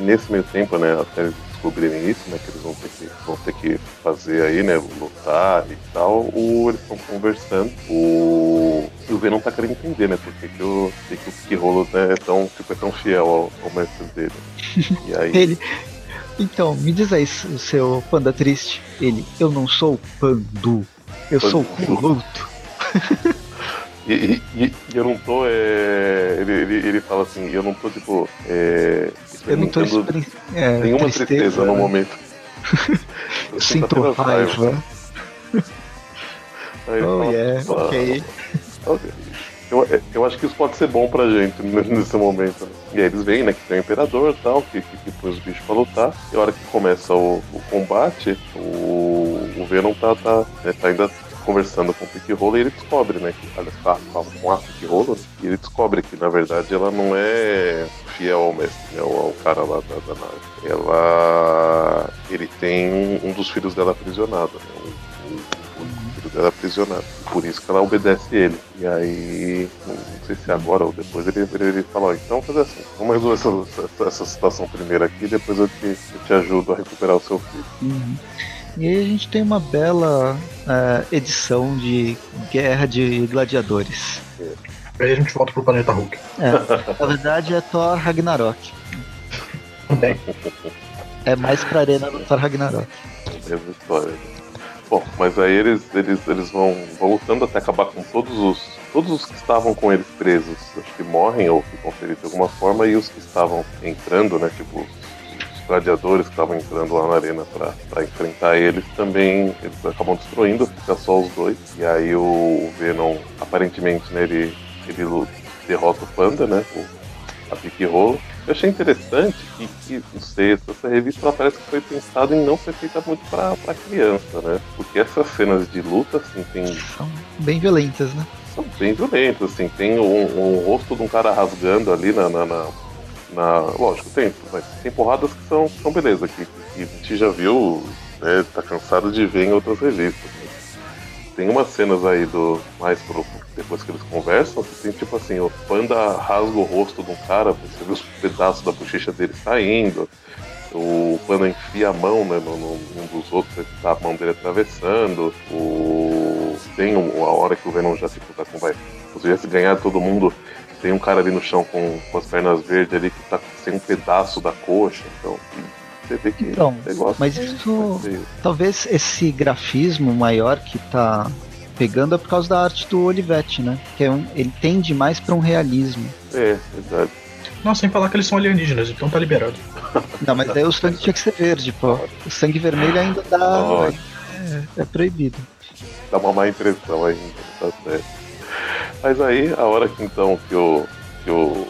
Nesse meio tempo, né, até descobrirem isso, né? Que eles vão ter que, vão ter que fazer aí, né? Lutar e tal. O, eles estão conversando. O, o V não tá querendo entender, né? Por que, que o, que, que o né, é, tão, tipo, é tão fiel ao, ao mestre dele. E [LAUGHS] aí. Ele... Então, me diz aí, o seu panda triste. Ele, eu não sou pandu, eu pandu. sou Roluto. [LAUGHS] E, e, e, eu não tô. É... Ele, ele, ele fala assim, eu não tô tipo. É... Eu não tô é, nenhuma tristeza, tristeza no momento. [LAUGHS] Sinto raiva. Aí oh, yeah, ok. Eu, eu acho que isso pode ser bom pra gente [LAUGHS] nesse momento. Né? E aí eles veem, né, que tem o imperador e tal, que, que, que põe os bichos pra lutar. E a hora que começa o, o combate, o, o Venom tá, tá, né, tá ainda conversando com o Pick Roller e ele descobre, né, que olha, tá, com a Pick Roller, e ele descobre que na verdade ela não é fiel ao mestre, né, ao, cara lá da, da nave. Ela. Ele tem um, dos filhos dela aprisionado, né, um, um, filho dela aprisionado. Por isso que ela obedece ele. E aí, não sei se agora ou depois, ele, ele, ele fala: ó, então fazer assim, vamos resolver essa, essa, essa situação primeiro aqui, depois eu te, eu te ajudo a recuperar o seu filho. Uhum. E aí a gente tem uma bela uh, edição de Guerra de Gladiadores. Aí a gente volta pro planeta Hulk. É, [LAUGHS] na verdade é Thor Ragnarok. Também. É mais pra arena do Thor Ragnarok. Mesma história. Bom, mas aí eles, eles, eles vão, vão lutando até acabar com todos os. Todos os que estavam com eles presos, acho que morrem ou ficam feridos de alguma forma, e os que estavam entrando, né? Tipo, gladiadores que estavam entrando lá na arena para enfrentar eles também eles acabam destruindo, fica só os dois. E aí o Venom, aparentemente, né, ele, ele derrota o Panda, né? O, a Pique Rolo. Eu achei interessante que, que não sei, essa revista ela parece que foi pensada em não ser feita muito pra, pra criança, né? Porque essas cenas de luta, assim, tem. São bem violentas, né? São bem violentas, assim, tem um, um rosto de um cara rasgando ali na, na, na na, lógico, tem, mas tem porradas que são, são beleza, que, que a gente já viu, né, tá cansado de ver em outras revistas. Tem umas cenas aí do. Mais pro, depois que eles conversam, que tem tipo assim, o panda rasga o rosto de um cara, você vê os pedaços da bochecha dele saindo. O panda enfia a mão né, num dos outros, tá a mão dele atravessando. O, tem uma hora que o Venom já tipo, tá com vai. Se tivesse ganhado todo mundo, tem um cara ali no chão com, com as pernas verdes ali que tá sem um pedaço da coxa. Então, você vê que então, mas isso talvez esse grafismo maior que tá pegando é por causa da arte do Olivetti, né? Que é um, ele tende mais para um realismo. É, verdade. Não, sem falar que eles são alienígenas, então tá liberado. Não, mas daí o sangue tinha que ser verde, pô. O sangue vermelho ainda dá. É, é proibido. Dá uma má impressão ainda, tá certo. Mas aí, a hora que então que o, que o,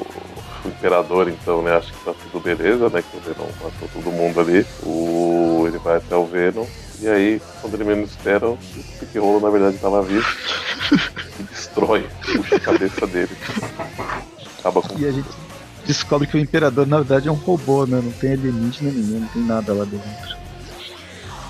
o imperador então, né, acha que tá tudo beleza, né? Que o Venom matou todo mundo ali. O, ele vai até o Venom. E aí, quando ele menos espera, o Pique-Rolo na verdade tava vivo [LAUGHS] e destrói, puxa a cabeça dele. Acaba com. E a gente descobre que o imperador na verdade é um robô, né? Não tem alienígena nenhum, não tem nada lá dentro.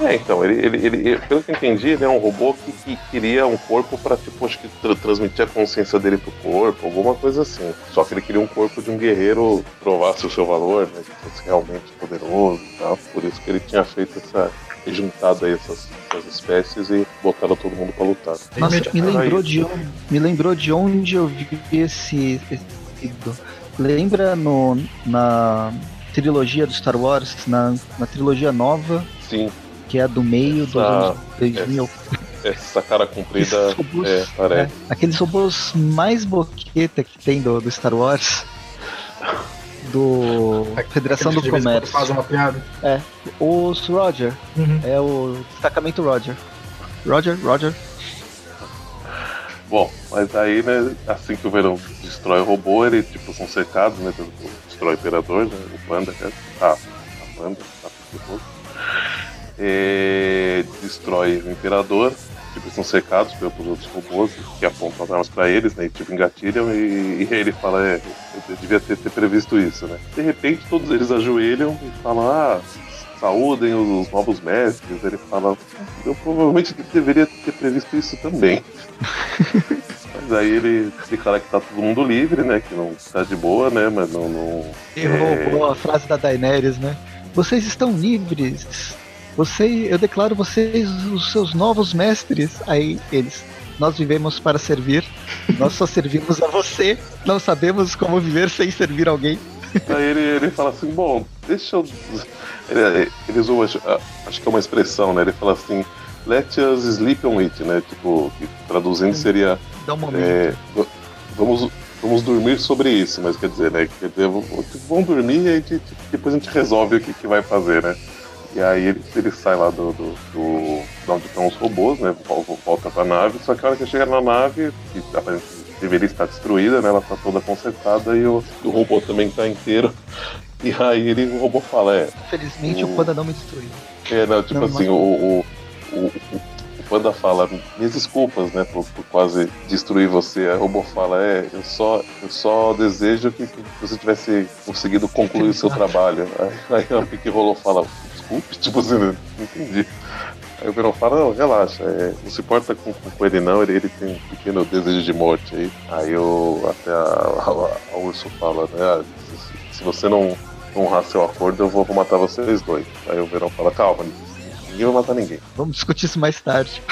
É, então, ele, ele, ele, pelo que eu entendi, ele é um robô que, que queria um corpo para tipo, acho que tra transmitir a consciência dele pro corpo, alguma coisa assim. Só que ele queria um corpo de um guerreiro que provasse o seu valor, né, que fosse realmente poderoso e tal. Por isso que ele tinha feito essa. Juntado aí essas, essas espécies e botaram todo mundo para lutar. Nossa, me lembrou, de onde, me lembrou de onde eu vi esse. esse Lembra no, na trilogia do Star Wars, na, na trilogia nova? Sim que é do meio dos anos 2000. Essa cara comprida robôs, é, parece. É, aqueles robôs mais boqueta que tem do, do Star Wars. Do Federação do Comércio. Faz uma piada. É. Os Roger. Uhum. É o destacamento Roger. Roger, Roger. Bom, mas aí, né, assim que o Verão destrói o robô, ele, tipo, são cercados, né, destrói o Imperador, né, o Panda, né, ah, a Panda, tá, é, destrói o Imperador, tipo, são cercados pelos outros robôs que apontam as armas para eles, né, e tipo, engatilham, e, e ele fala, é, eu devia ter, ter, previsto isso, né. De repente, todos eles ajoelham e falam, ah, saúdem os, os novos mestres. Ele fala, eu provavelmente deveria ter previsto isso também. [LAUGHS] Mas aí ele declara que tá todo mundo livre, né? Que não tá de boa, né? Mas não. não e roubou é... a frase da Daenerys, né? Vocês estão livres. Você, eu declaro vocês os seus novos mestres. Aí eles, nós vivemos para servir. Nós só servimos a você. Não sabemos como viver sem servir alguém. Aí ele, ele fala assim, bom, deixa eu. Ele, ele usou, acho, que é uma expressão, né? Ele fala assim, let us sleep on it, né? Tipo, traduzindo seria. Dá um momento. É, vamos, vamos dormir sobre isso, mas quer dizer, né? Quer dizer, vamos dormir e gente, depois a gente resolve o que, que vai fazer, né? E aí ele, ele sai lá do, do, do, de onde estão os robôs, né? Volta pra nave, só que a hora que chega na nave, que deveria estar destruída, né? Ela tá toda consertada e o, o robô também tá inteiro. E aí ele, o robô fala, é. Infelizmente o, o Panda não me destruiu. É, não, tipo não, assim, mas... o, o, o, o Panda fala, minhas desculpas, né, por, por, quase destruir você. Aí o robô fala, é, eu só, eu só desejo que, que você tivesse conseguido concluir o seu trabalho. Aí, aí o que rolou fala, desculpe, [LAUGHS] tipo assim, não entendi. Aí o Verão fala, não, relaxa, é, não se importa com, com, ele não, ele, ele tem um pequeno desejo de morte aí. Aí o, até a, a, a Urso fala, né, ah, se, se, você não honrar seu acordo, eu vou, vou matar vocês dois. Aí o Verão fala, calma, Ninguém vai matar ninguém. Vamos discutir isso mais tarde.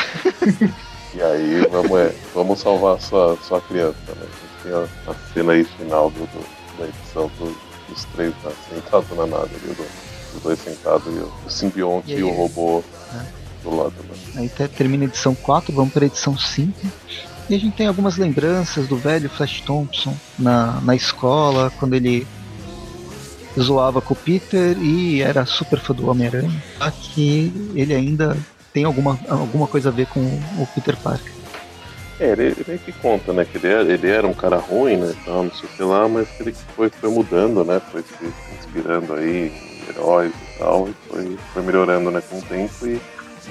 [LAUGHS] e aí, vamos, é, vamos salvar sua, sua criança, né? Tem a, a cena aí final do, do, da edição do, dos três tá, sentados na nave ali, do, os dois sentados, e o, simbionte e, e o robô é. do lado. Né? Aí termina a edição 4, vamos para a edição 5. E a gente tem algumas lembranças do velho Flash Thompson na, na escola, quando ele zoava com o Peter e era super fã do Homem-Aranha. Aqui ele ainda tem alguma, alguma coisa a ver com o Peter Parker. É, ele, ele é que conta, né? Que ele era, ele era um cara ruim, né? Tal, não sei o que lá, mas ele foi, foi mudando, né? Foi se inspirando aí heróis e tal, e foi, foi melhorando né, com o tempo e,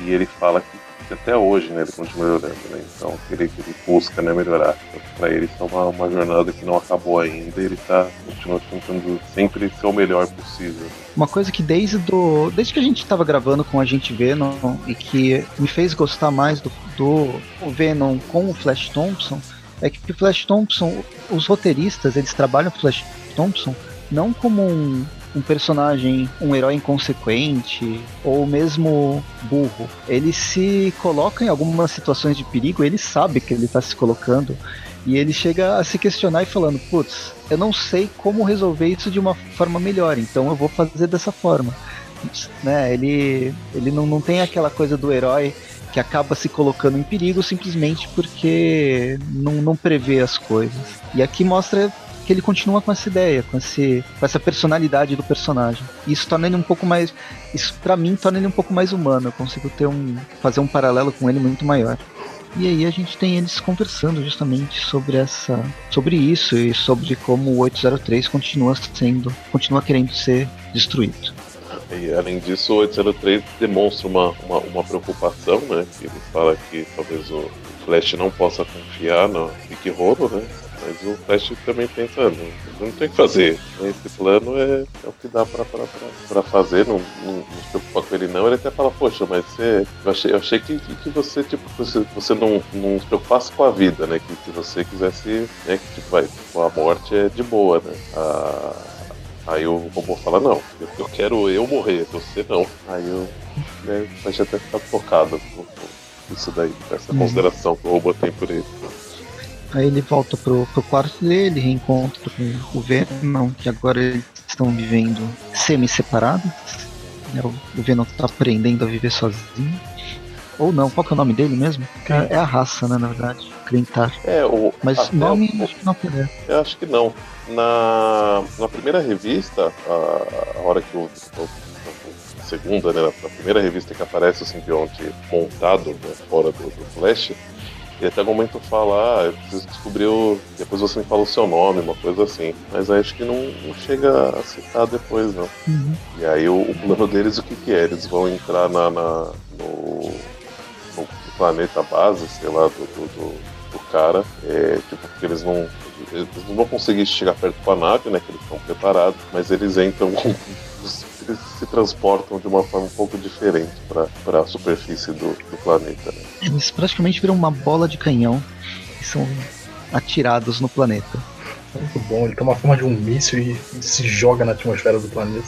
e ele fala que até hoje, né, ele continua melhorando, né? Então ele, ele busca né, melhorar. Então, para ele isso é uma, uma jornada que não acabou ainda, ele tá continua tentando sempre ser o melhor possível. Uma coisa que desde do desde que a gente estava gravando com a gente Venom e que me fez gostar mais do, do Venom com o Flash Thompson é que o Flash Thompson, os roteiristas, eles trabalham o Flash Thompson não como um um personagem, um herói inconsequente ou mesmo burro. Ele se coloca em algumas situações de perigo, ele sabe que ele está se colocando e ele chega a se questionar e falando: putz, eu não sei como resolver isso de uma forma melhor, então eu vou fazer dessa forma. Né? Ele, ele não, não tem aquela coisa do herói que acaba se colocando em perigo simplesmente porque não, não prevê as coisas. E aqui mostra que ele continua com essa ideia, com, esse, com essa personalidade do personagem. Isso torna ele um pouco mais. Isso para mim torna ele um pouco mais humano. Eu consigo ter um. fazer um paralelo com ele muito maior. E aí a gente tem eles conversando justamente sobre essa. sobre isso e sobre como o 803 continua sendo. continua querendo ser destruído. E além disso, o 803 demonstra uma, uma, uma preocupação, né? Ele fala que talvez o Flash não possa confiar no Big Rolo, né? Mas o Flash também pensa, não, não tem o que fazer. Esse plano é, é o que dá pra, pra, pra, pra fazer, não, não, não, se preocupa com ele não. Ele até fala, poxa, mas você. Eu achei, eu achei que, que você, tipo, você, você não, não se preocupasse com a vida, né? Que se você quisesse, né, que tipo, vai, a morte é de boa, né? A, Aí o robô fala, não, eu, eu quero eu morrer, você não. Aí eu né, até ficar tocado com, com isso daí, essa uhum. consideração que o robô tem por ele. Aí ele volta pro, pro quarto dele, reencontra com o Venom, que agora eles estão vivendo semi-separados. Né? O Venom tá aprendendo a viver sozinho. Ou não, qual que é o nome dele mesmo? É, é a raça, né, na verdade. Clintar. É, o. Mas nome o, acho que não é. Eu acho que não. Na, na primeira revista, a, a hora que o, o segunda, né, na primeira revista que aparece o simbionte montado né, fora do, do Flash, e até o momento fala, ah, eu preciso descobrir o. Depois você me fala o seu nome, uma coisa assim. Mas aí acho que não, não chega a citar depois, não. Uhum. E aí o, o, plano deles o que, que é? Eles vão entrar na, na no, no, planeta base, sei lá, do, do, do, do cara. É, tipo, porque eles não. Eles não vão conseguir chegar perto com a nave, né? Que eles estão preparados, mas eles entram com [LAUGHS] eles se transportam de uma forma um pouco diferente para a superfície do, do planeta. Né? Eles praticamente viram uma bola de canhão e são atirados no planeta. Muito bom, ele tem uma forma de um míssil e, se joga na atmosfera do planeta.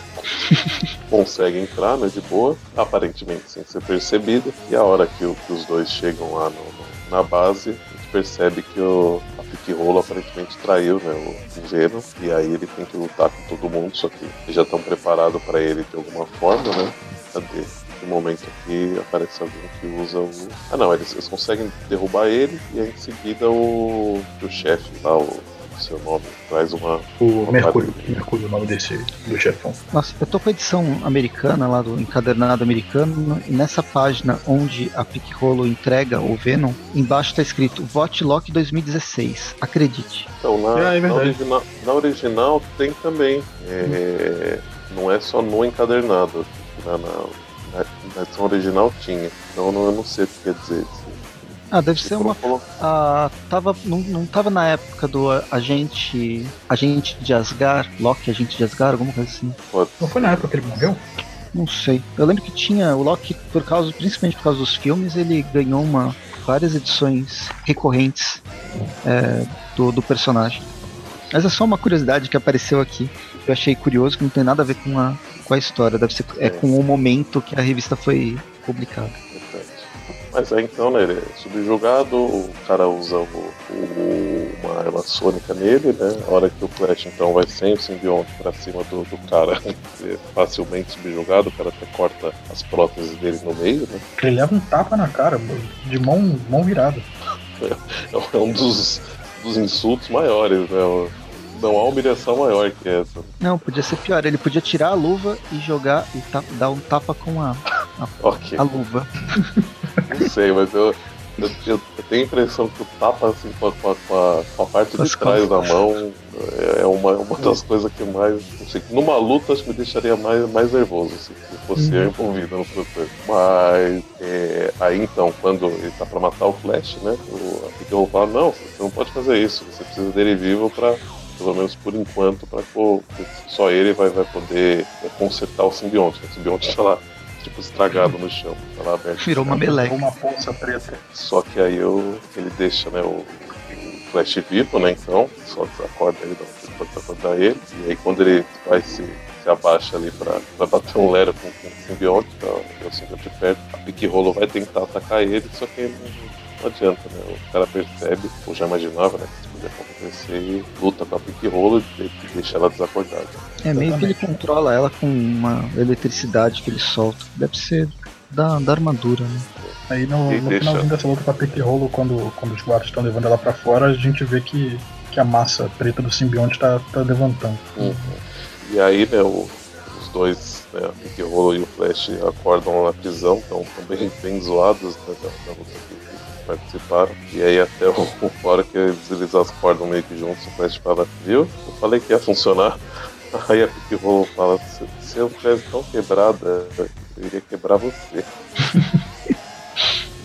[LAUGHS] Consegue entrar, né, de boa, aparentemente sem ser percebido, e a hora que, o, que os dois chegam lá no, no, na base, a gente percebe que o, que Rolo aparentemente traiu né, o Venom, e aí ele tem que lutar com todo mundo, só que já estão preparados para ele de alguma forma, né? Cadê? No momento aqui aparece alguém que usa o. Ah não, eles, eles conseguem derrubar ele e aí em seguida o, o chefe lá, o seu nome, traz uma. O uma Mercúrio, Mercúrio, o nome desse do chefão. Nossa, eu tô com a edição americana lá do encadernado americano, e nessa página onde a Pick Rolo entrega o Venom, embaixo tá escrito Vote Lock 2016. Acredite. Então, na, é, é na, original, na original tem também. É, não é só no encadernado. Na, na, na edição original tinha. Então não, eu não sei o que quer dizer isso. Ah, deve ser uma. Ah, tava, não, não tava na época do agente. Agente de Asgard, Loki, agente de Asgard, alguma coisa assim. Não foi na época que ele morreu? Não sei. Eu lembro que tinha o Loki, por causa, principalmente por causa dos filmes, ele ganhou uma, várias edições recorrentes é, do, do personagem. Mas é só uma curiosidade que apareceu aqui. Eu achei curioso, que não tem nada a ver com a, com a história, deve ser é, É. com o momento que a revista foi publicada. Mas aí então, né, ele é subjugado, o cara usa o, o- uma arma sônica nele, né? A hora que o Flash então vai sem o simbionte pra cima do, do cara, [LAUGHS] é facilmente subjugado, o cara até corta as próteses dele no meio, né? Ele leva um tapa na cara, de mão, mão virada. [LAUGHS] É um dos, dos insultos maiores, né? Não há humilhação maior que essa. Não, podia ser pior. Ele podia tirar a luva e jogar e dar um tapa com a, Ok, a luva. não sei, mas eu, eu, eu tenho a impressão que o tapa assim, com, a, com a- com a- a parte Com de as trás da mão é uma, uma das coisas que mais. Sei, numa luta acho que me deixaria mais, mais nervoso assim, se fosse Uhum. eu envolvido no processo. Mas é, aí então, quando ele tá pra matar o Flash, né? O Pickle fala, não, você não pode fazer isso, você precisa dele vivo pra. Pelo menos por enquanto, para só ele vai, vai poder é, consertar o simbionte. O simbionte tá lá, tipo, estragado no chão, tá lá aberto. Virou uma meleca. Uma poça preta. Só que aí eu, ele deixa né, o, o Flash vivo, né? Então, só desacorda ele, não pode desacordar ele. E aí quando ele vai se, se abaixa ali pra, pra bater um lero com, com o simbionte, tá, o simbionte perto, a pique rolo vai tentar atacar ele, só que ele não, não adianta, né? O cara percebe, ou já imaginava, né? Que isso podia acontecer e luta com a pique rolo e deixa ela desacordada. É meio que ele controla ela com uma eletricidade que ele solta. Deve ser da, da armadura, né? Aí no, no deixa- finalzinho dessa luta com a Pique Rolo, quando, quando os guardas estão levando ela pra fora, a gente vê que, que a massa preta do simbionte tá, tá levantando. Uhum. E aí, né, o- os dois, né, a Pique Rolo e o Flash acordam lá na prisão, estão bem, [LAUGHS] bem zoados né, da, da luta que, que participaram. E aí até o, a hora que eles, eles acordam meio que juntos, o Flash fala, viu? Eu falei que ia funcionar. [LAUGHS] Aí a Pique Rolo fala, se, se eu tivesse tão quebrada, eu iria quebrar você. [LAUGHS]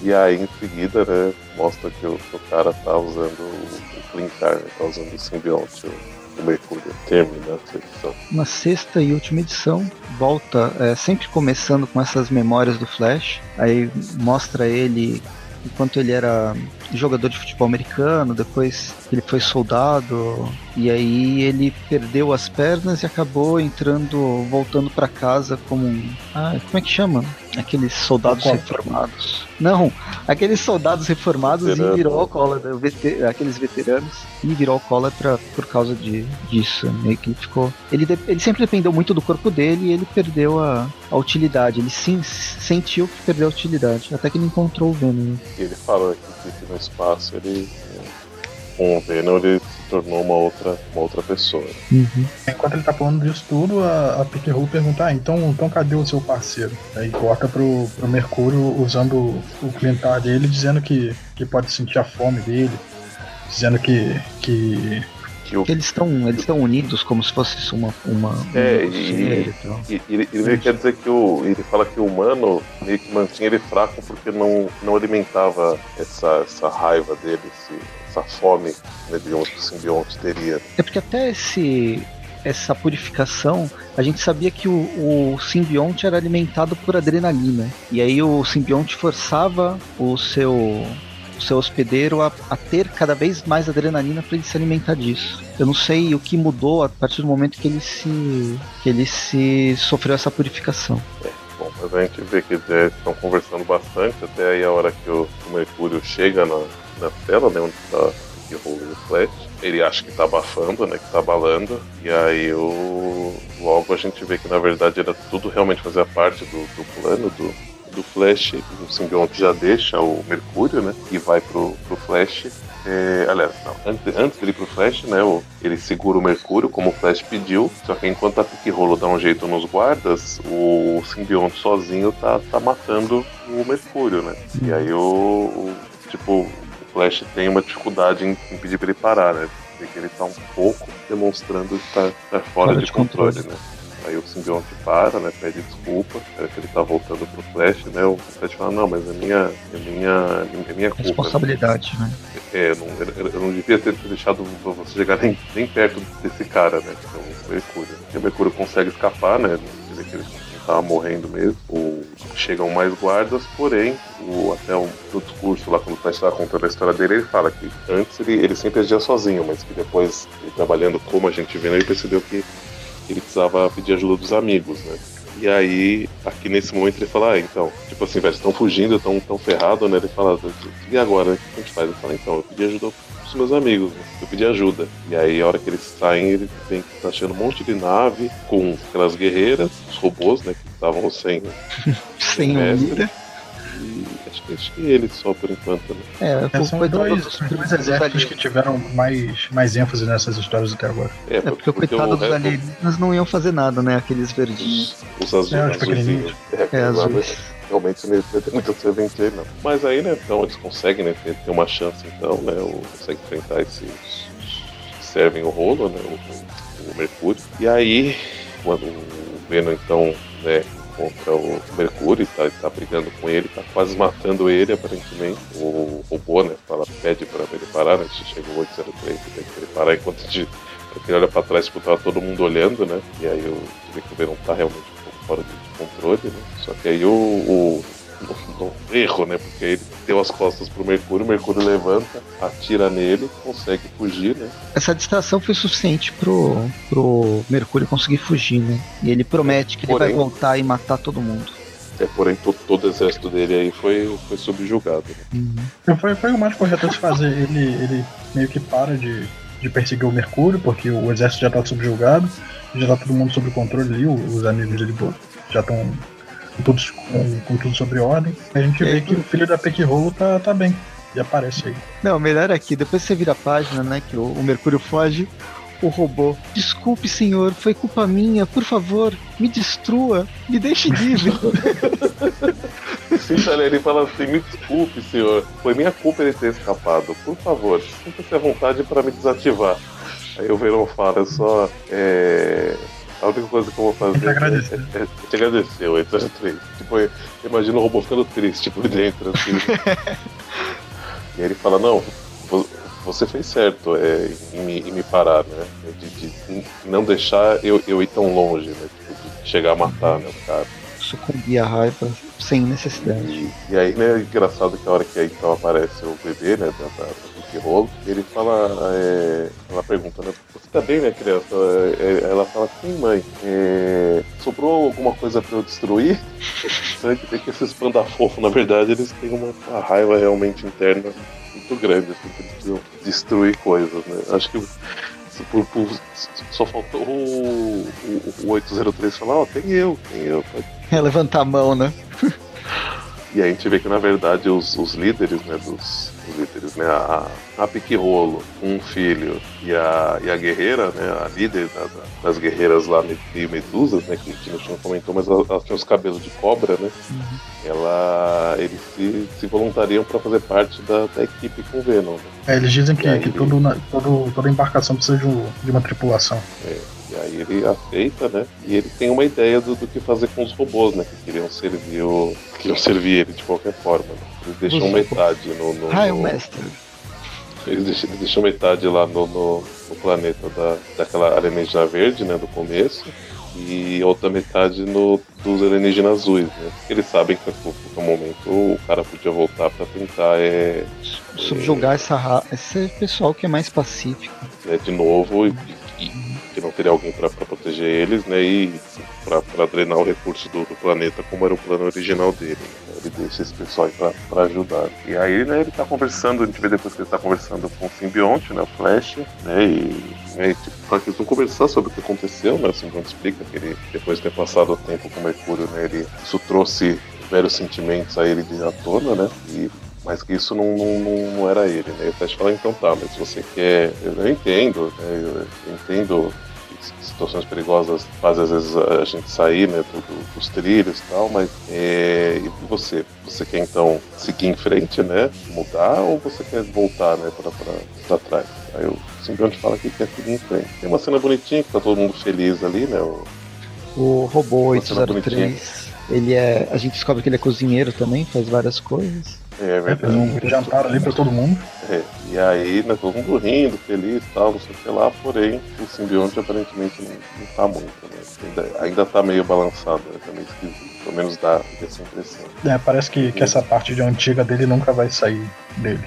E aí em seguida, né, mostra que o, o cara tá usando o, o né, tá usando o simbionte, o, Mercúrio. Termina essa edição. Na sexta e última edição, volta é, sempre começando com essas memórias do Flash. Aí mostra ele enquanto ele era jogador de futebol americano, depois ele foi soldado e aí ele perdeu as pernas e acabou entrando, voltando pra casa como um, ah, como é que chama? Aqueles soldados reformados. Não, aqueles soldados reformados Veterano. e virou alcoólatra, vete- aqueles veteranos e virou alcoólatra por causa de, disso. Meio que ele ficou. Ele, ele sempre dependeu muito do corpo dele e ele perdeu a, a utilidade. Ele sim sentiu que perdeu a utilidade. Até que ele encontrou o Venom. né? Ele fala que, no espaço ele. Com o Venom ele se tornou uma outra, uma outra pessoa. Enquanto ele tá falando disso tudo, a, a Rolo pergunta, ah, então, então cadê o seu parceiro? Aí corta pro, pro Mercúrio usando o, o Clintar dele, dizendo que, que pode sentir a fome dele, dizendo que, que Que eles estão eles estão unidos como se fosse uma. uma É, um e- e e- ele, ele quer dizer que o. Ele fala que o humano meio que mantinha ele fraco porque não, não alimentava essa, essa raiva dele, esse- essa fome, né, digamos, que o simbionte teria. É porque até esse essa purificação, a gente sabia que o, o simbionte era alimentado por adrenalina. E aí o simbionte forçava o seu, o seu hospedeiro a, a ter cada vez mais adrenalina para ele se alimentar disso. Eu não sei o que mudou a partir do momento que ele se que ele se sofreu essa purificação. Bom, mas a gente vê que eles estão conversando bastante, até aí a hora que o, o Mercúrio chega na, na tela, né, onde tá que rola o Flash, ele acha que tá abafando, né, que tá abalando, e aí o, logo a gente vê que na verdade era tudo realmente fazia parte do, do plano do, do Flash, o simbionte já deixa o Mercúrio, né, e vai pro, pro Flash, é, aliás, não, antes, antes dele ir pro Flash, né, o, ele segura o Mercúrio, como o Flash pediu, só que enquanto a Pique Rolo dá um jeito nos guardas, o simbionte sozinho tá, tá matando o Mercúrio, né? E aí o, o- tipo, o Flash tem uma dificuldade em, em pedir pra ele parar, né? Porque ele tá um pouco demonstrando estar estar fora, de, controle, né? Aí o simbionte para, né? Pede desculpa, é que ele tá voltando pro Flash, né? O Flash fala, não, mas é minha, é minha, é minha culpa. né? Responsabilidade, né? É, eu não, eu, eu não devia ter deixado você chegar nem, nem perto desse cara, né? Que é o Mercúrio. E o Mercúrio consegue escapar, né? Ele, ele tava morrendo mesmo. Chegam mais guardas, porém, o, até o, no discurso lá, quando o Flash estava contando a história dele, ele fala que antes ele, ele sempre agia sozinho, mas que depois, ele trabalhando como a gente vê, ele percebeu que ele precisava pedir ajuda dos amigos, né? E aí, aqui nesse momento ele fala, ah, então, tipo assim, velho, estão fugindo, estão tão ferrados, né? Ele fala, e agora, o que a gente faz? Ele fala, então, eu pedi ajuda pros meus amigos, né? eu pedi ajuda. E aí, a hora que eles saem, ele tem que estar tá achando um monte de nave com aquelas guerreiras, os robôs, né, que estavam sem... [LAUGHS] sem mestre. E acho que, acho que ele só por enquanto, né? É, é são dois, dois exércitos que tiveram mais, mais ênfase nessas histórias até agora. É, é porque, porque coitado dos alienígenas não iam fazer nada, né? Aqueles verdinhos. Os, os azuis. É, azuis, é, é azuis. Realmente não ia ter muito serventia, não. Mas aí, né, então eles conseguem, né, ter, ter uma chance, então, né, conseguem enfrentar esses que servem o rolo, né, o, o Mercúrio. E aí, quando o Venom, então, né, contra o Mercúrio, tá, tá brigando com ele, tá quase matando ele, aparentemente. O robô, né, fala, pede pra ele parar, né, chega o 803, pede pra ele parar enquanto gente, ele olha pra trás, tipo, tava todo mundo olhando, né, e aí que o Venom tá realmente um pouco fora de controle, né, só que aí o, o um erro, né? Porque ele deu as costas pro Mercúrio, o Mercúrio levanta, atira nele, consegue fugir, né? Essa distração foi suficiente pro, pro Mercúrio conseguir fugir, né? E ele promete que Porém, ele vai voltar e matar todo mundo. É, porém, todo, todo o exército dele aí foi, foi subjugado. Né? Uhum. Foi, foi o mais correto a se fazer. Ele, ele meio que para de, de perseguir o Mercúrio, porque o exército já tá subjugado, já tá todo mundo sob controle ali, os amigos dele já estão todos com, com, tudo sobre ordem. A gente vê que o filho da Peck Rolo tá, tá bem. E aparece aí. Não, melhor aqui, depois você vira a página, né? Que o, o Mercúrio foge. O robô. Desculpe, senhor, foi culpa minha. Por favor, me destrua. Me deixe livre. [LAUGHS] Sim, ele fala assim: me desculpe, senhor. Foi minha culpa ele ter escapado. Por favor, sinta-se à vontade para me desativar. Aí o Verão fala só. É a única coisa que eu vou fazer é, agradecer. é, é, te agradecer, o Ethan 3. Tipo, imagina o robô ficando triste por dentro, assim. [LAUGHS] e ele fala, não, você fez certo é, em, me, em me parar, né? De, de, não deixar eu, eu ir tão longe, né? Tipo, de chegar a matar né, o cara. Sucumbir à raiva sem necessidade. E, e, aí, né, engraçado que a hora que aí então aparece o bebê, né, da, da, rolo, ele fala, é, ela pergunta, né, você tá bem, minha criança? É, ela fala, sim, mãe, é, sobrou alguma coisa pra eu destruir? [LAUGHS] Você tem que esses panda fofo, na verdade, eles têm uma, uma raiva realmente interna muito grande, assim, que eles precisam destruir coisas, né? Acho que por, por, só faltou o, o, o 803 falar, ó, oh, tem eu, tem eu. É levantar a mão, né? [LAUGHS] e aí a gente vê que na verdade os, os líderes, né, dos os líderes, né, a, a Piquirolo, um filho e a, e a guerreira, né, a líder da, da, das guerreiras lá, meio medusas, né, que, que no chão comentou, mas elas, elas tinham os cabelos de cobra, né, uhum. ela, eles se, se voluntariam para fazer parte da, da, equipe com Venom. Né? É, eles dizem que, aí, que todo, todo, toda embarcação precisa de, um, de uma tripulação. É. E aí ele aceita, né? E ele tem uma ideia do, do que fazer com os robôs, né? Que queriam servir o. queriam servir ele de qualquer forma. Né? Eles deixam metade no. no, Raio Mestre. Eles deixam, eles deixam metade lá no, no, no planeta da, daquela alienígena verde, né? Do começo e outra metade no, dos alienígenas azuis, né? Eles sabem que a qualquer momento o cara podia voltar para tentar é, subjugar é, essa, esse pessoal que é mais pacífico. É, de novo, e, e, que não teria alguém para proteger eles, né? E para drenar o recurso do, do, planeta, como era o plano original dele. Ele deixa esse pessoal aí para ajudar. E aí, né, ele tá conversando, a gente vê depois que ele tá conversando com o simbionte, né? O Flash, né? E, né, tipo, eles vão conversar sobre o que aconteceu, né? O simbionte explica que ele, depois de ter passado o tempo com o Mercúrio, né? Ele, isso trouxe velhos sentimentos a ele de à tona, né? E mas que isso não, não, não era ele, né? O Flash fala, então tá, mas você quer. Eu entendo, né? Eu entendo situações perigosas fazem às vezes a gente sair né, do, dos trilhos e tal, mas é, e você? Você quer então seguir em frente, né? Mudar ou você quer voltar né, para trás? Aí o simbionte fala que quer seguir em frente. Tem uma cena bonitinha que tá todo mundo feliz ali, né? O, o robô 803, ele é. A gente descobre que ele é cozinheiro também, faz várias coisas. É verdade. Um jantar ali pra todo mundo. É, e aí, né, todo mundo rindo, feliz e tal, não sei o que lá, porém, o simbionte aparentemente não, não tá muito, né? Ainda, ainda tá meio balançado, né? tá meio esquisito. Pelo menos dá essa impressão. É, parece que, que essa parte de antiga dele nunca vai sair dele.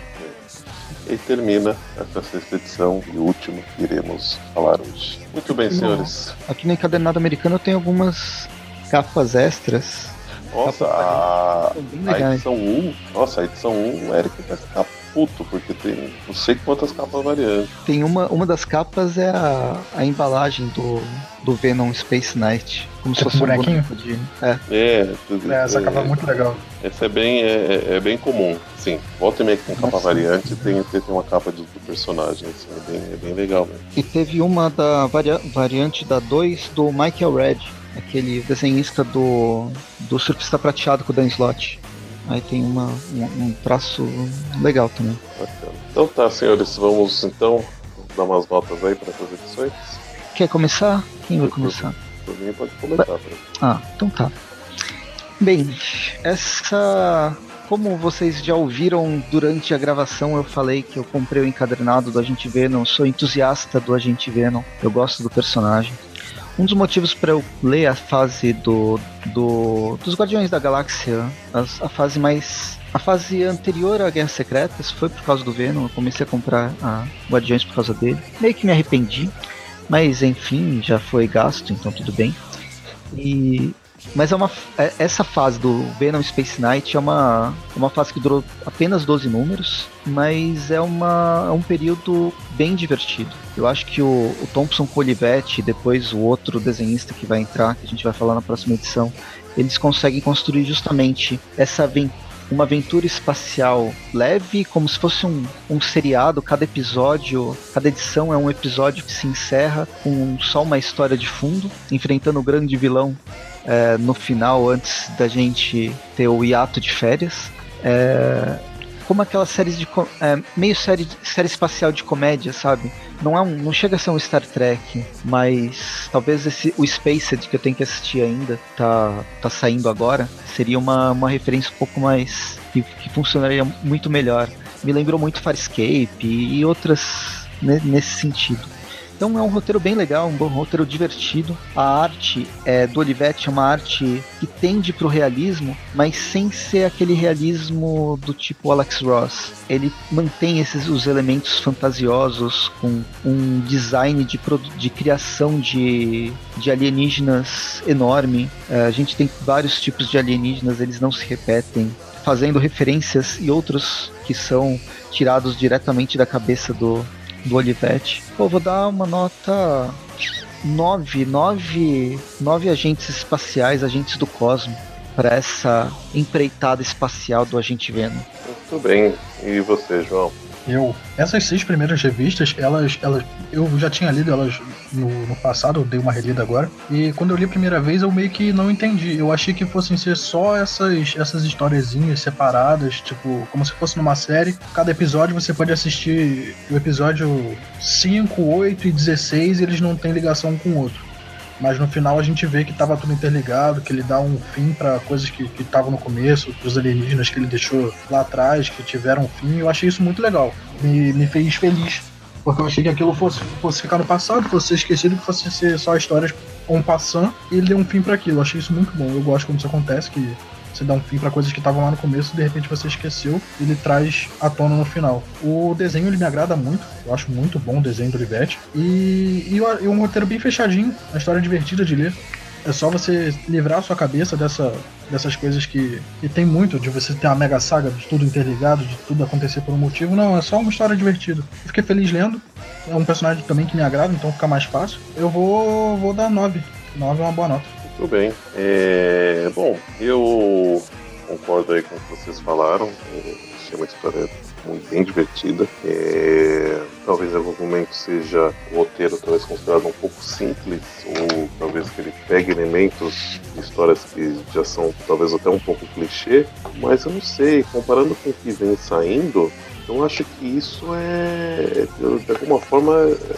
E termina essa sexta edição e última que iremos falar hoje. Muito bem, senhores. Aqui no encadernado americano tem algumas capas extras. Nossa, a, a edição 1, nossa, a edição 1, o Eric vai ficar puto, porque tem não sei quantas capas variantes. Tem uma, uma das capas é a, a embalagem do, do Venom Space Knight. Como se fosse um bonequinho? De, é. É, tudo, É, essa é, capa é muito legal. Essa é bem, é, é- é bem comum. Sim, volta e meia que tem capa variante, tem, tem uma capa de, do personagem. Assim, é, bem, é bem legal mesmo. E teve uma da varia- variante da 2 do Michael Red, aquele desenhista do, do surfista prateado com o Dan Slott. Aí tem uma, um, um traço legal também. Bacana. Então tá, senhores, vamos então dar umas notas aí para essas edições. Quer começar? Quem vai começar? Por mim pode começar. Pra... Ah, então tá. Bem, essa. Como vocês já ouviram durante a gravação, eu falei que eu comprei o encadernado do Agente Venom, sou entusiasta do Agente Venom, eu gosto do personagem. Um dos motivos para eu ler a fase do, do dos Guardiões da Galáxia, as- a fase mais a fase anterior à Guerra Secretas foi por causa do Venom, eu comecei a comprar a Guardiões por causa dele. Meio que me arrependi, mas enfim, já foi gasto, então tudo bem. E mas é uma é- essa fase do Venom Space Knight é uma uma fase que durou apenas 12 números, mas é uma é um período bem divertido. Eu acho que o, o Thompson com o Olivetti, depois o outro desenhista que vai entrar, que a gente vai falar na próxima edição, eles conseguem construir justamente essa uma aventura espacial leve, como se fosse um, um seriado. Cada episódio, cada edição é um episódio que se encerra com só uma história de fundo, enfrentando o grande vilão é, no final, antes da gente ter o hiato de férias. É, como aquelas séries de. é, meio série, série espacial de comédia, sabe? Não, é um, não chega a ser um Star Trek, mas talvez esse, o Spaced que eu tenho que assistir ainda, tá, tá saindo agora, seria uma, uma referência um pouco mais. que, que funcionaria muito melhor. Me lembrou muito Farscape e, e outras ne- nesse sentido. Então é um roteiro bem legal, um bom roteiro divertido. A arte é, do Olivetti é uma arte que tende para o realismo, mas sem ser aquele realismo do tipo Alex Ross. Ele mantém esses os elementos fantasiosos com um design de, de criação de, de alienígenas enorme. É, a gente tem vários tipos de alienígenas, eles não se repetem, fazendo referências e outros que são tirados diretamente da cabeça do, do Olivetti. Pô, vou dar uma nota 9, 9, 9 agentes espaciais, agentes do cosmo, para essa empreitada espacial do agente Venom. Muito bem. E você, João? Eu, essas seis primeiras revistas, elas, elas, eu já tinha lido elas no, no passado, eu dei uma relida agora. E quando eu li a primeira vez, eu meio que não entendi. Eu achei que fossem ser só essas, essas historiezinhas separadas, tipo, como se fosse numa série. Cada episódio você pode assistir o episódio 5, 8 e 16 e eles não têm ligação um com o outro. Mas no final a gente vê que tava tudo interligado, que ele dá um fim para coisas que estavam no começo, os alienígenas que ele deixou lá atrás, que tiveram um fim. Eu achei isso muito legal. Me, me fez feliz. Porque eu achei que aquilo fosse, fosse ficar no passado, fosse ser esquecido, que fosse ser só histórias um passant e ele deu um fim para aquilo. Eu achei isso muito bom. Eu gosto como isso acontece, que você dá um fim para coisas que estavam lá no começo e de repente você esqueceu ele traz à tona no final. O desenho ele me agrada muito, eu acho muito bom o desenho do Olivetti. E, e, e um roteiro bem fechadinho, uma história divertida de ler. É só você livrar a sua cabeça dessa, dessas coisas que, que tem muito, de você ter uma mega saga de tudo interligado, de tudo acontecer por um motivo. Não, é só uma história divertida. Fiquei feliz lendo. É um personagem também que me agrada, então fica mais fácil. Eu vou, vou dar 9. 9 é uma boa nota. Muito bem. É, bom, eu concordo aí com o que vocês falaram. Eu achei uma história muito bem divertida. É, talvez em algum momento seja o roteiro talvez considerado um pouco simples, ou talvez que ele pegue elementos de histórias que já são talvez até um pouco clichê, mas eu não sei, comparando com o que vem saindo, eu acho que isso é, de alguma forma,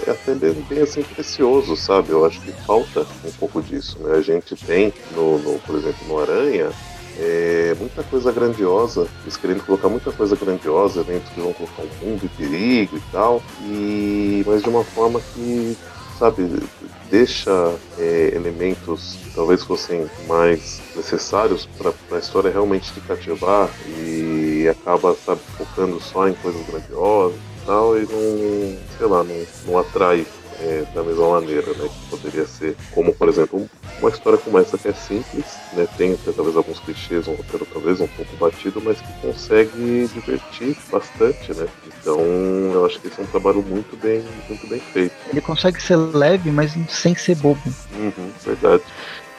é até bem, bem assim precioso, sabe? Eu acho que falta um pouco disso, né? A gente tem, no, no por exemplo, no Aranha, é, muita coisa grandiosa, eles querendo colocar muita coisa grandiosa, eventos que vão colocar o mundo em perigo e tal, e, mas de uma forma que, sabe, deixa é, elementos que talvez fossem mais necessários para a história realmente te cativar e acaba, sabe, focando só em coisas grandiosas. tal e não, sei lá, não, não atrai é, da mesma maneira, né? Que poderia ser, como por exemplo, uma história como essa que é simples, né? Tem talvez alguns clichês, um roteiro talvez um pouco batido, mas que consegue divertir bastante, né? Então eu acho que esse é um trabalho muito bem, muito bem feito. Ele consegue ser leve, mas sem ser bobo. Uhum, verdade.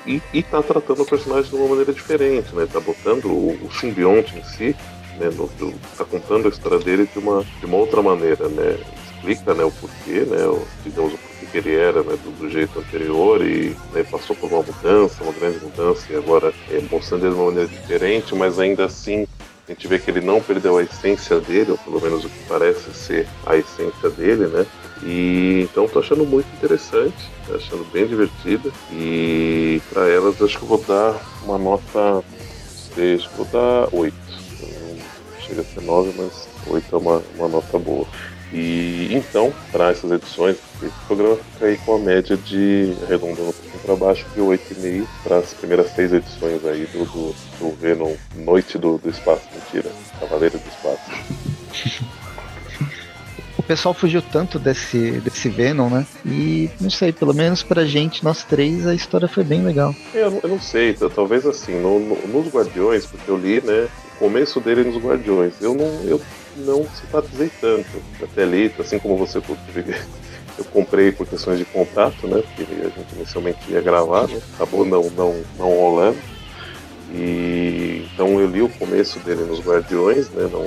E, e tá tratando o personagem de uma maneira diferente, né? Tá botando o, o simbionte em si, né? No, do, tá contando a história dele de uma, de uma outra maneira, né? explica né, o porquê, né, o, digamos, o porquê que ele era né, do, do jeito anterior e né, passou por uma mudança, uma grande mudança, e agora é, mostrando ele de uma maneira diferente, mas ainda assim a gente vê que ele não perdeu a essência dele, ou pelo menos o que parece ser a essência dele, né? E então tô achando muito interessante, tô achando bem divertida. E para elas acho que eu vou dar uma nota. Acho que vou dar 8. Não chega a ser 9, mas 8 é uma, uma nota boa. E então, para essas edições, esse programa fica aí com a média de, arredondando um pouquinho para baixo, de 8,5 para as primeiras seis edições aí do, do, do Venom Noite do, do Espaço. Mentira, Cavaleiro do Espaço. [LAUGHS] o pessoal fugiu tanto desse, desse Venom, né? E não sei, pelo menos pra gente, nós três, a história foi bem legal. Eu, eu não sei, talvez assim, no, no, nos Guardiões, porque eu li, né? O começo dele nos Guardiões. Eu não. Eu não simpatizei tanto. Até li, assim como você [LAUGHS] eu comprei por questões de contato, né? Porque a gente inicialmente ia gravar, né? Acabou não, não, não rolando. E então eu li o começo dele nos Guardiões, né? Não,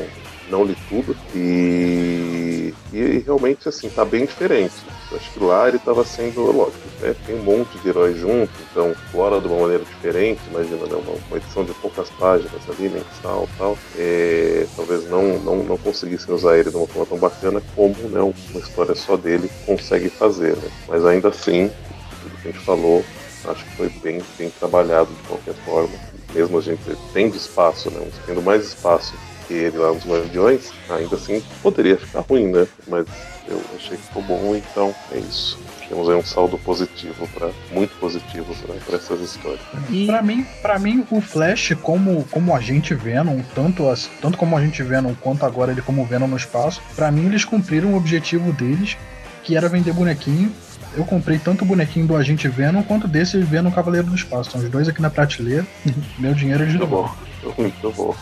não li tudo. E, e realmente assim, tá bem diferente. Acho que lá ele estava sendo, lógico, né? tem um monte de heróis junto, então explora de uma maneira diferente, imagina, né? uma, uma edição de poucas páginas ali, mensal e tal. É, talvez não, não, não conseguissem usar ele de uma forma tão bacana como né, uma história só dele consegue fazer. Né? Mas ainda assim, tudo que a gente falou, acho que foi bem, bem trabalhado de qualquer forma. Mesmo a gente tendo espaço, né? tendo mais espaço que ele lá nos Guardiões, ainda assim poderia ficar ruim, né? Mas eu achei que ficou bom, então é isso. Temos aí um saldo positivo para muito positivo para essas histórias. E para mim, para mim o Flash como como agente Venom, tanto as, tanto como agente Venom quanto agora ele como Venom no espaço, para mim eles cumpriram o objetivo deles, que era vender bonequinho. Eu comprei tanto o bonequinho do agente Venom quanto desse Venom Cavaleiro do Espaço. São os dois aqui na prateleira. Meu dinheiro eles [LAUGHS] Muito bom. Muito bom.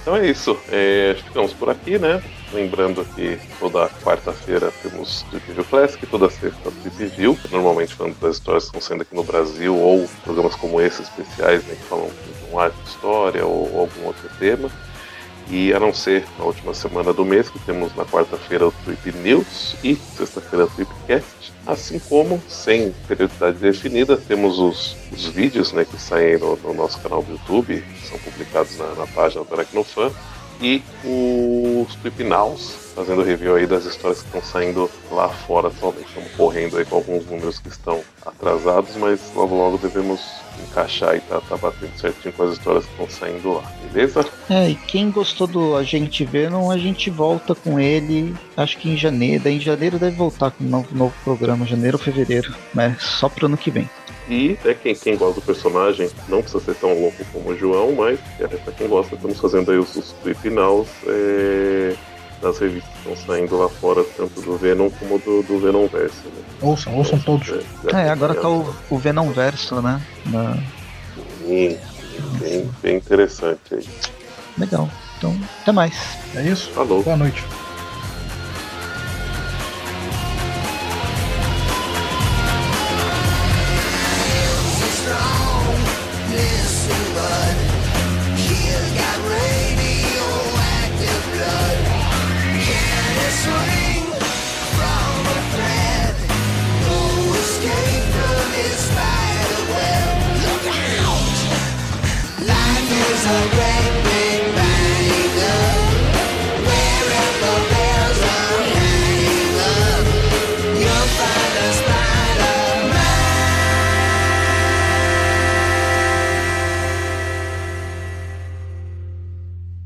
Então é isso. É, ficamos por aqui, né? Lembrando que toda quarta-feira temos Trip View Classic, toda sexta Trip View, normalmente falando das histórias que estão sendo aqui no Brasil, ou programas como esses especiais, né, que falam de um arco história ou algum outro tema. E a não ser na última semana do mês, que temos na quarta-feira o Trip News e sexta-feira o Tripcast. Assim como, sem periodicidade definida, temos os, os vídeos né, que saem no, no, nosso canal do YouTube, que são publicados na, na página do Aracnofan, e os Trip Nows, fazendo review aí das histórias que estão saindo lá fora atualmente. Estamos correndo aí com alguns números que estão atrasados, mas logo logo devemos encaixar e tá, tá batendo certinho com as histórias que estão saindo lá, beleza? É, e quem gostou do Agente Venom, a gente volta com ele, acho que em janeiro, em janeiro deve voltar com um novo, novo programa, janeiro ou fevereiro, mas só pro ano que vem. E é quem, quem gosta do personagem, não precisa ser tão louco como o João, mas é, pra quem gosta, estamos fazendo aí os, os é, das revistas que estão saindo lá fora, tanto do Venom como do, do Venom Verso. Né? Ouçam, ouçam todos. É, é agora tá o, o Venom Verso, né? Na... Sim, bem, bem interessante aí. Legal. Então, até mais. É isso? Falou. Boa noite. A rainbow.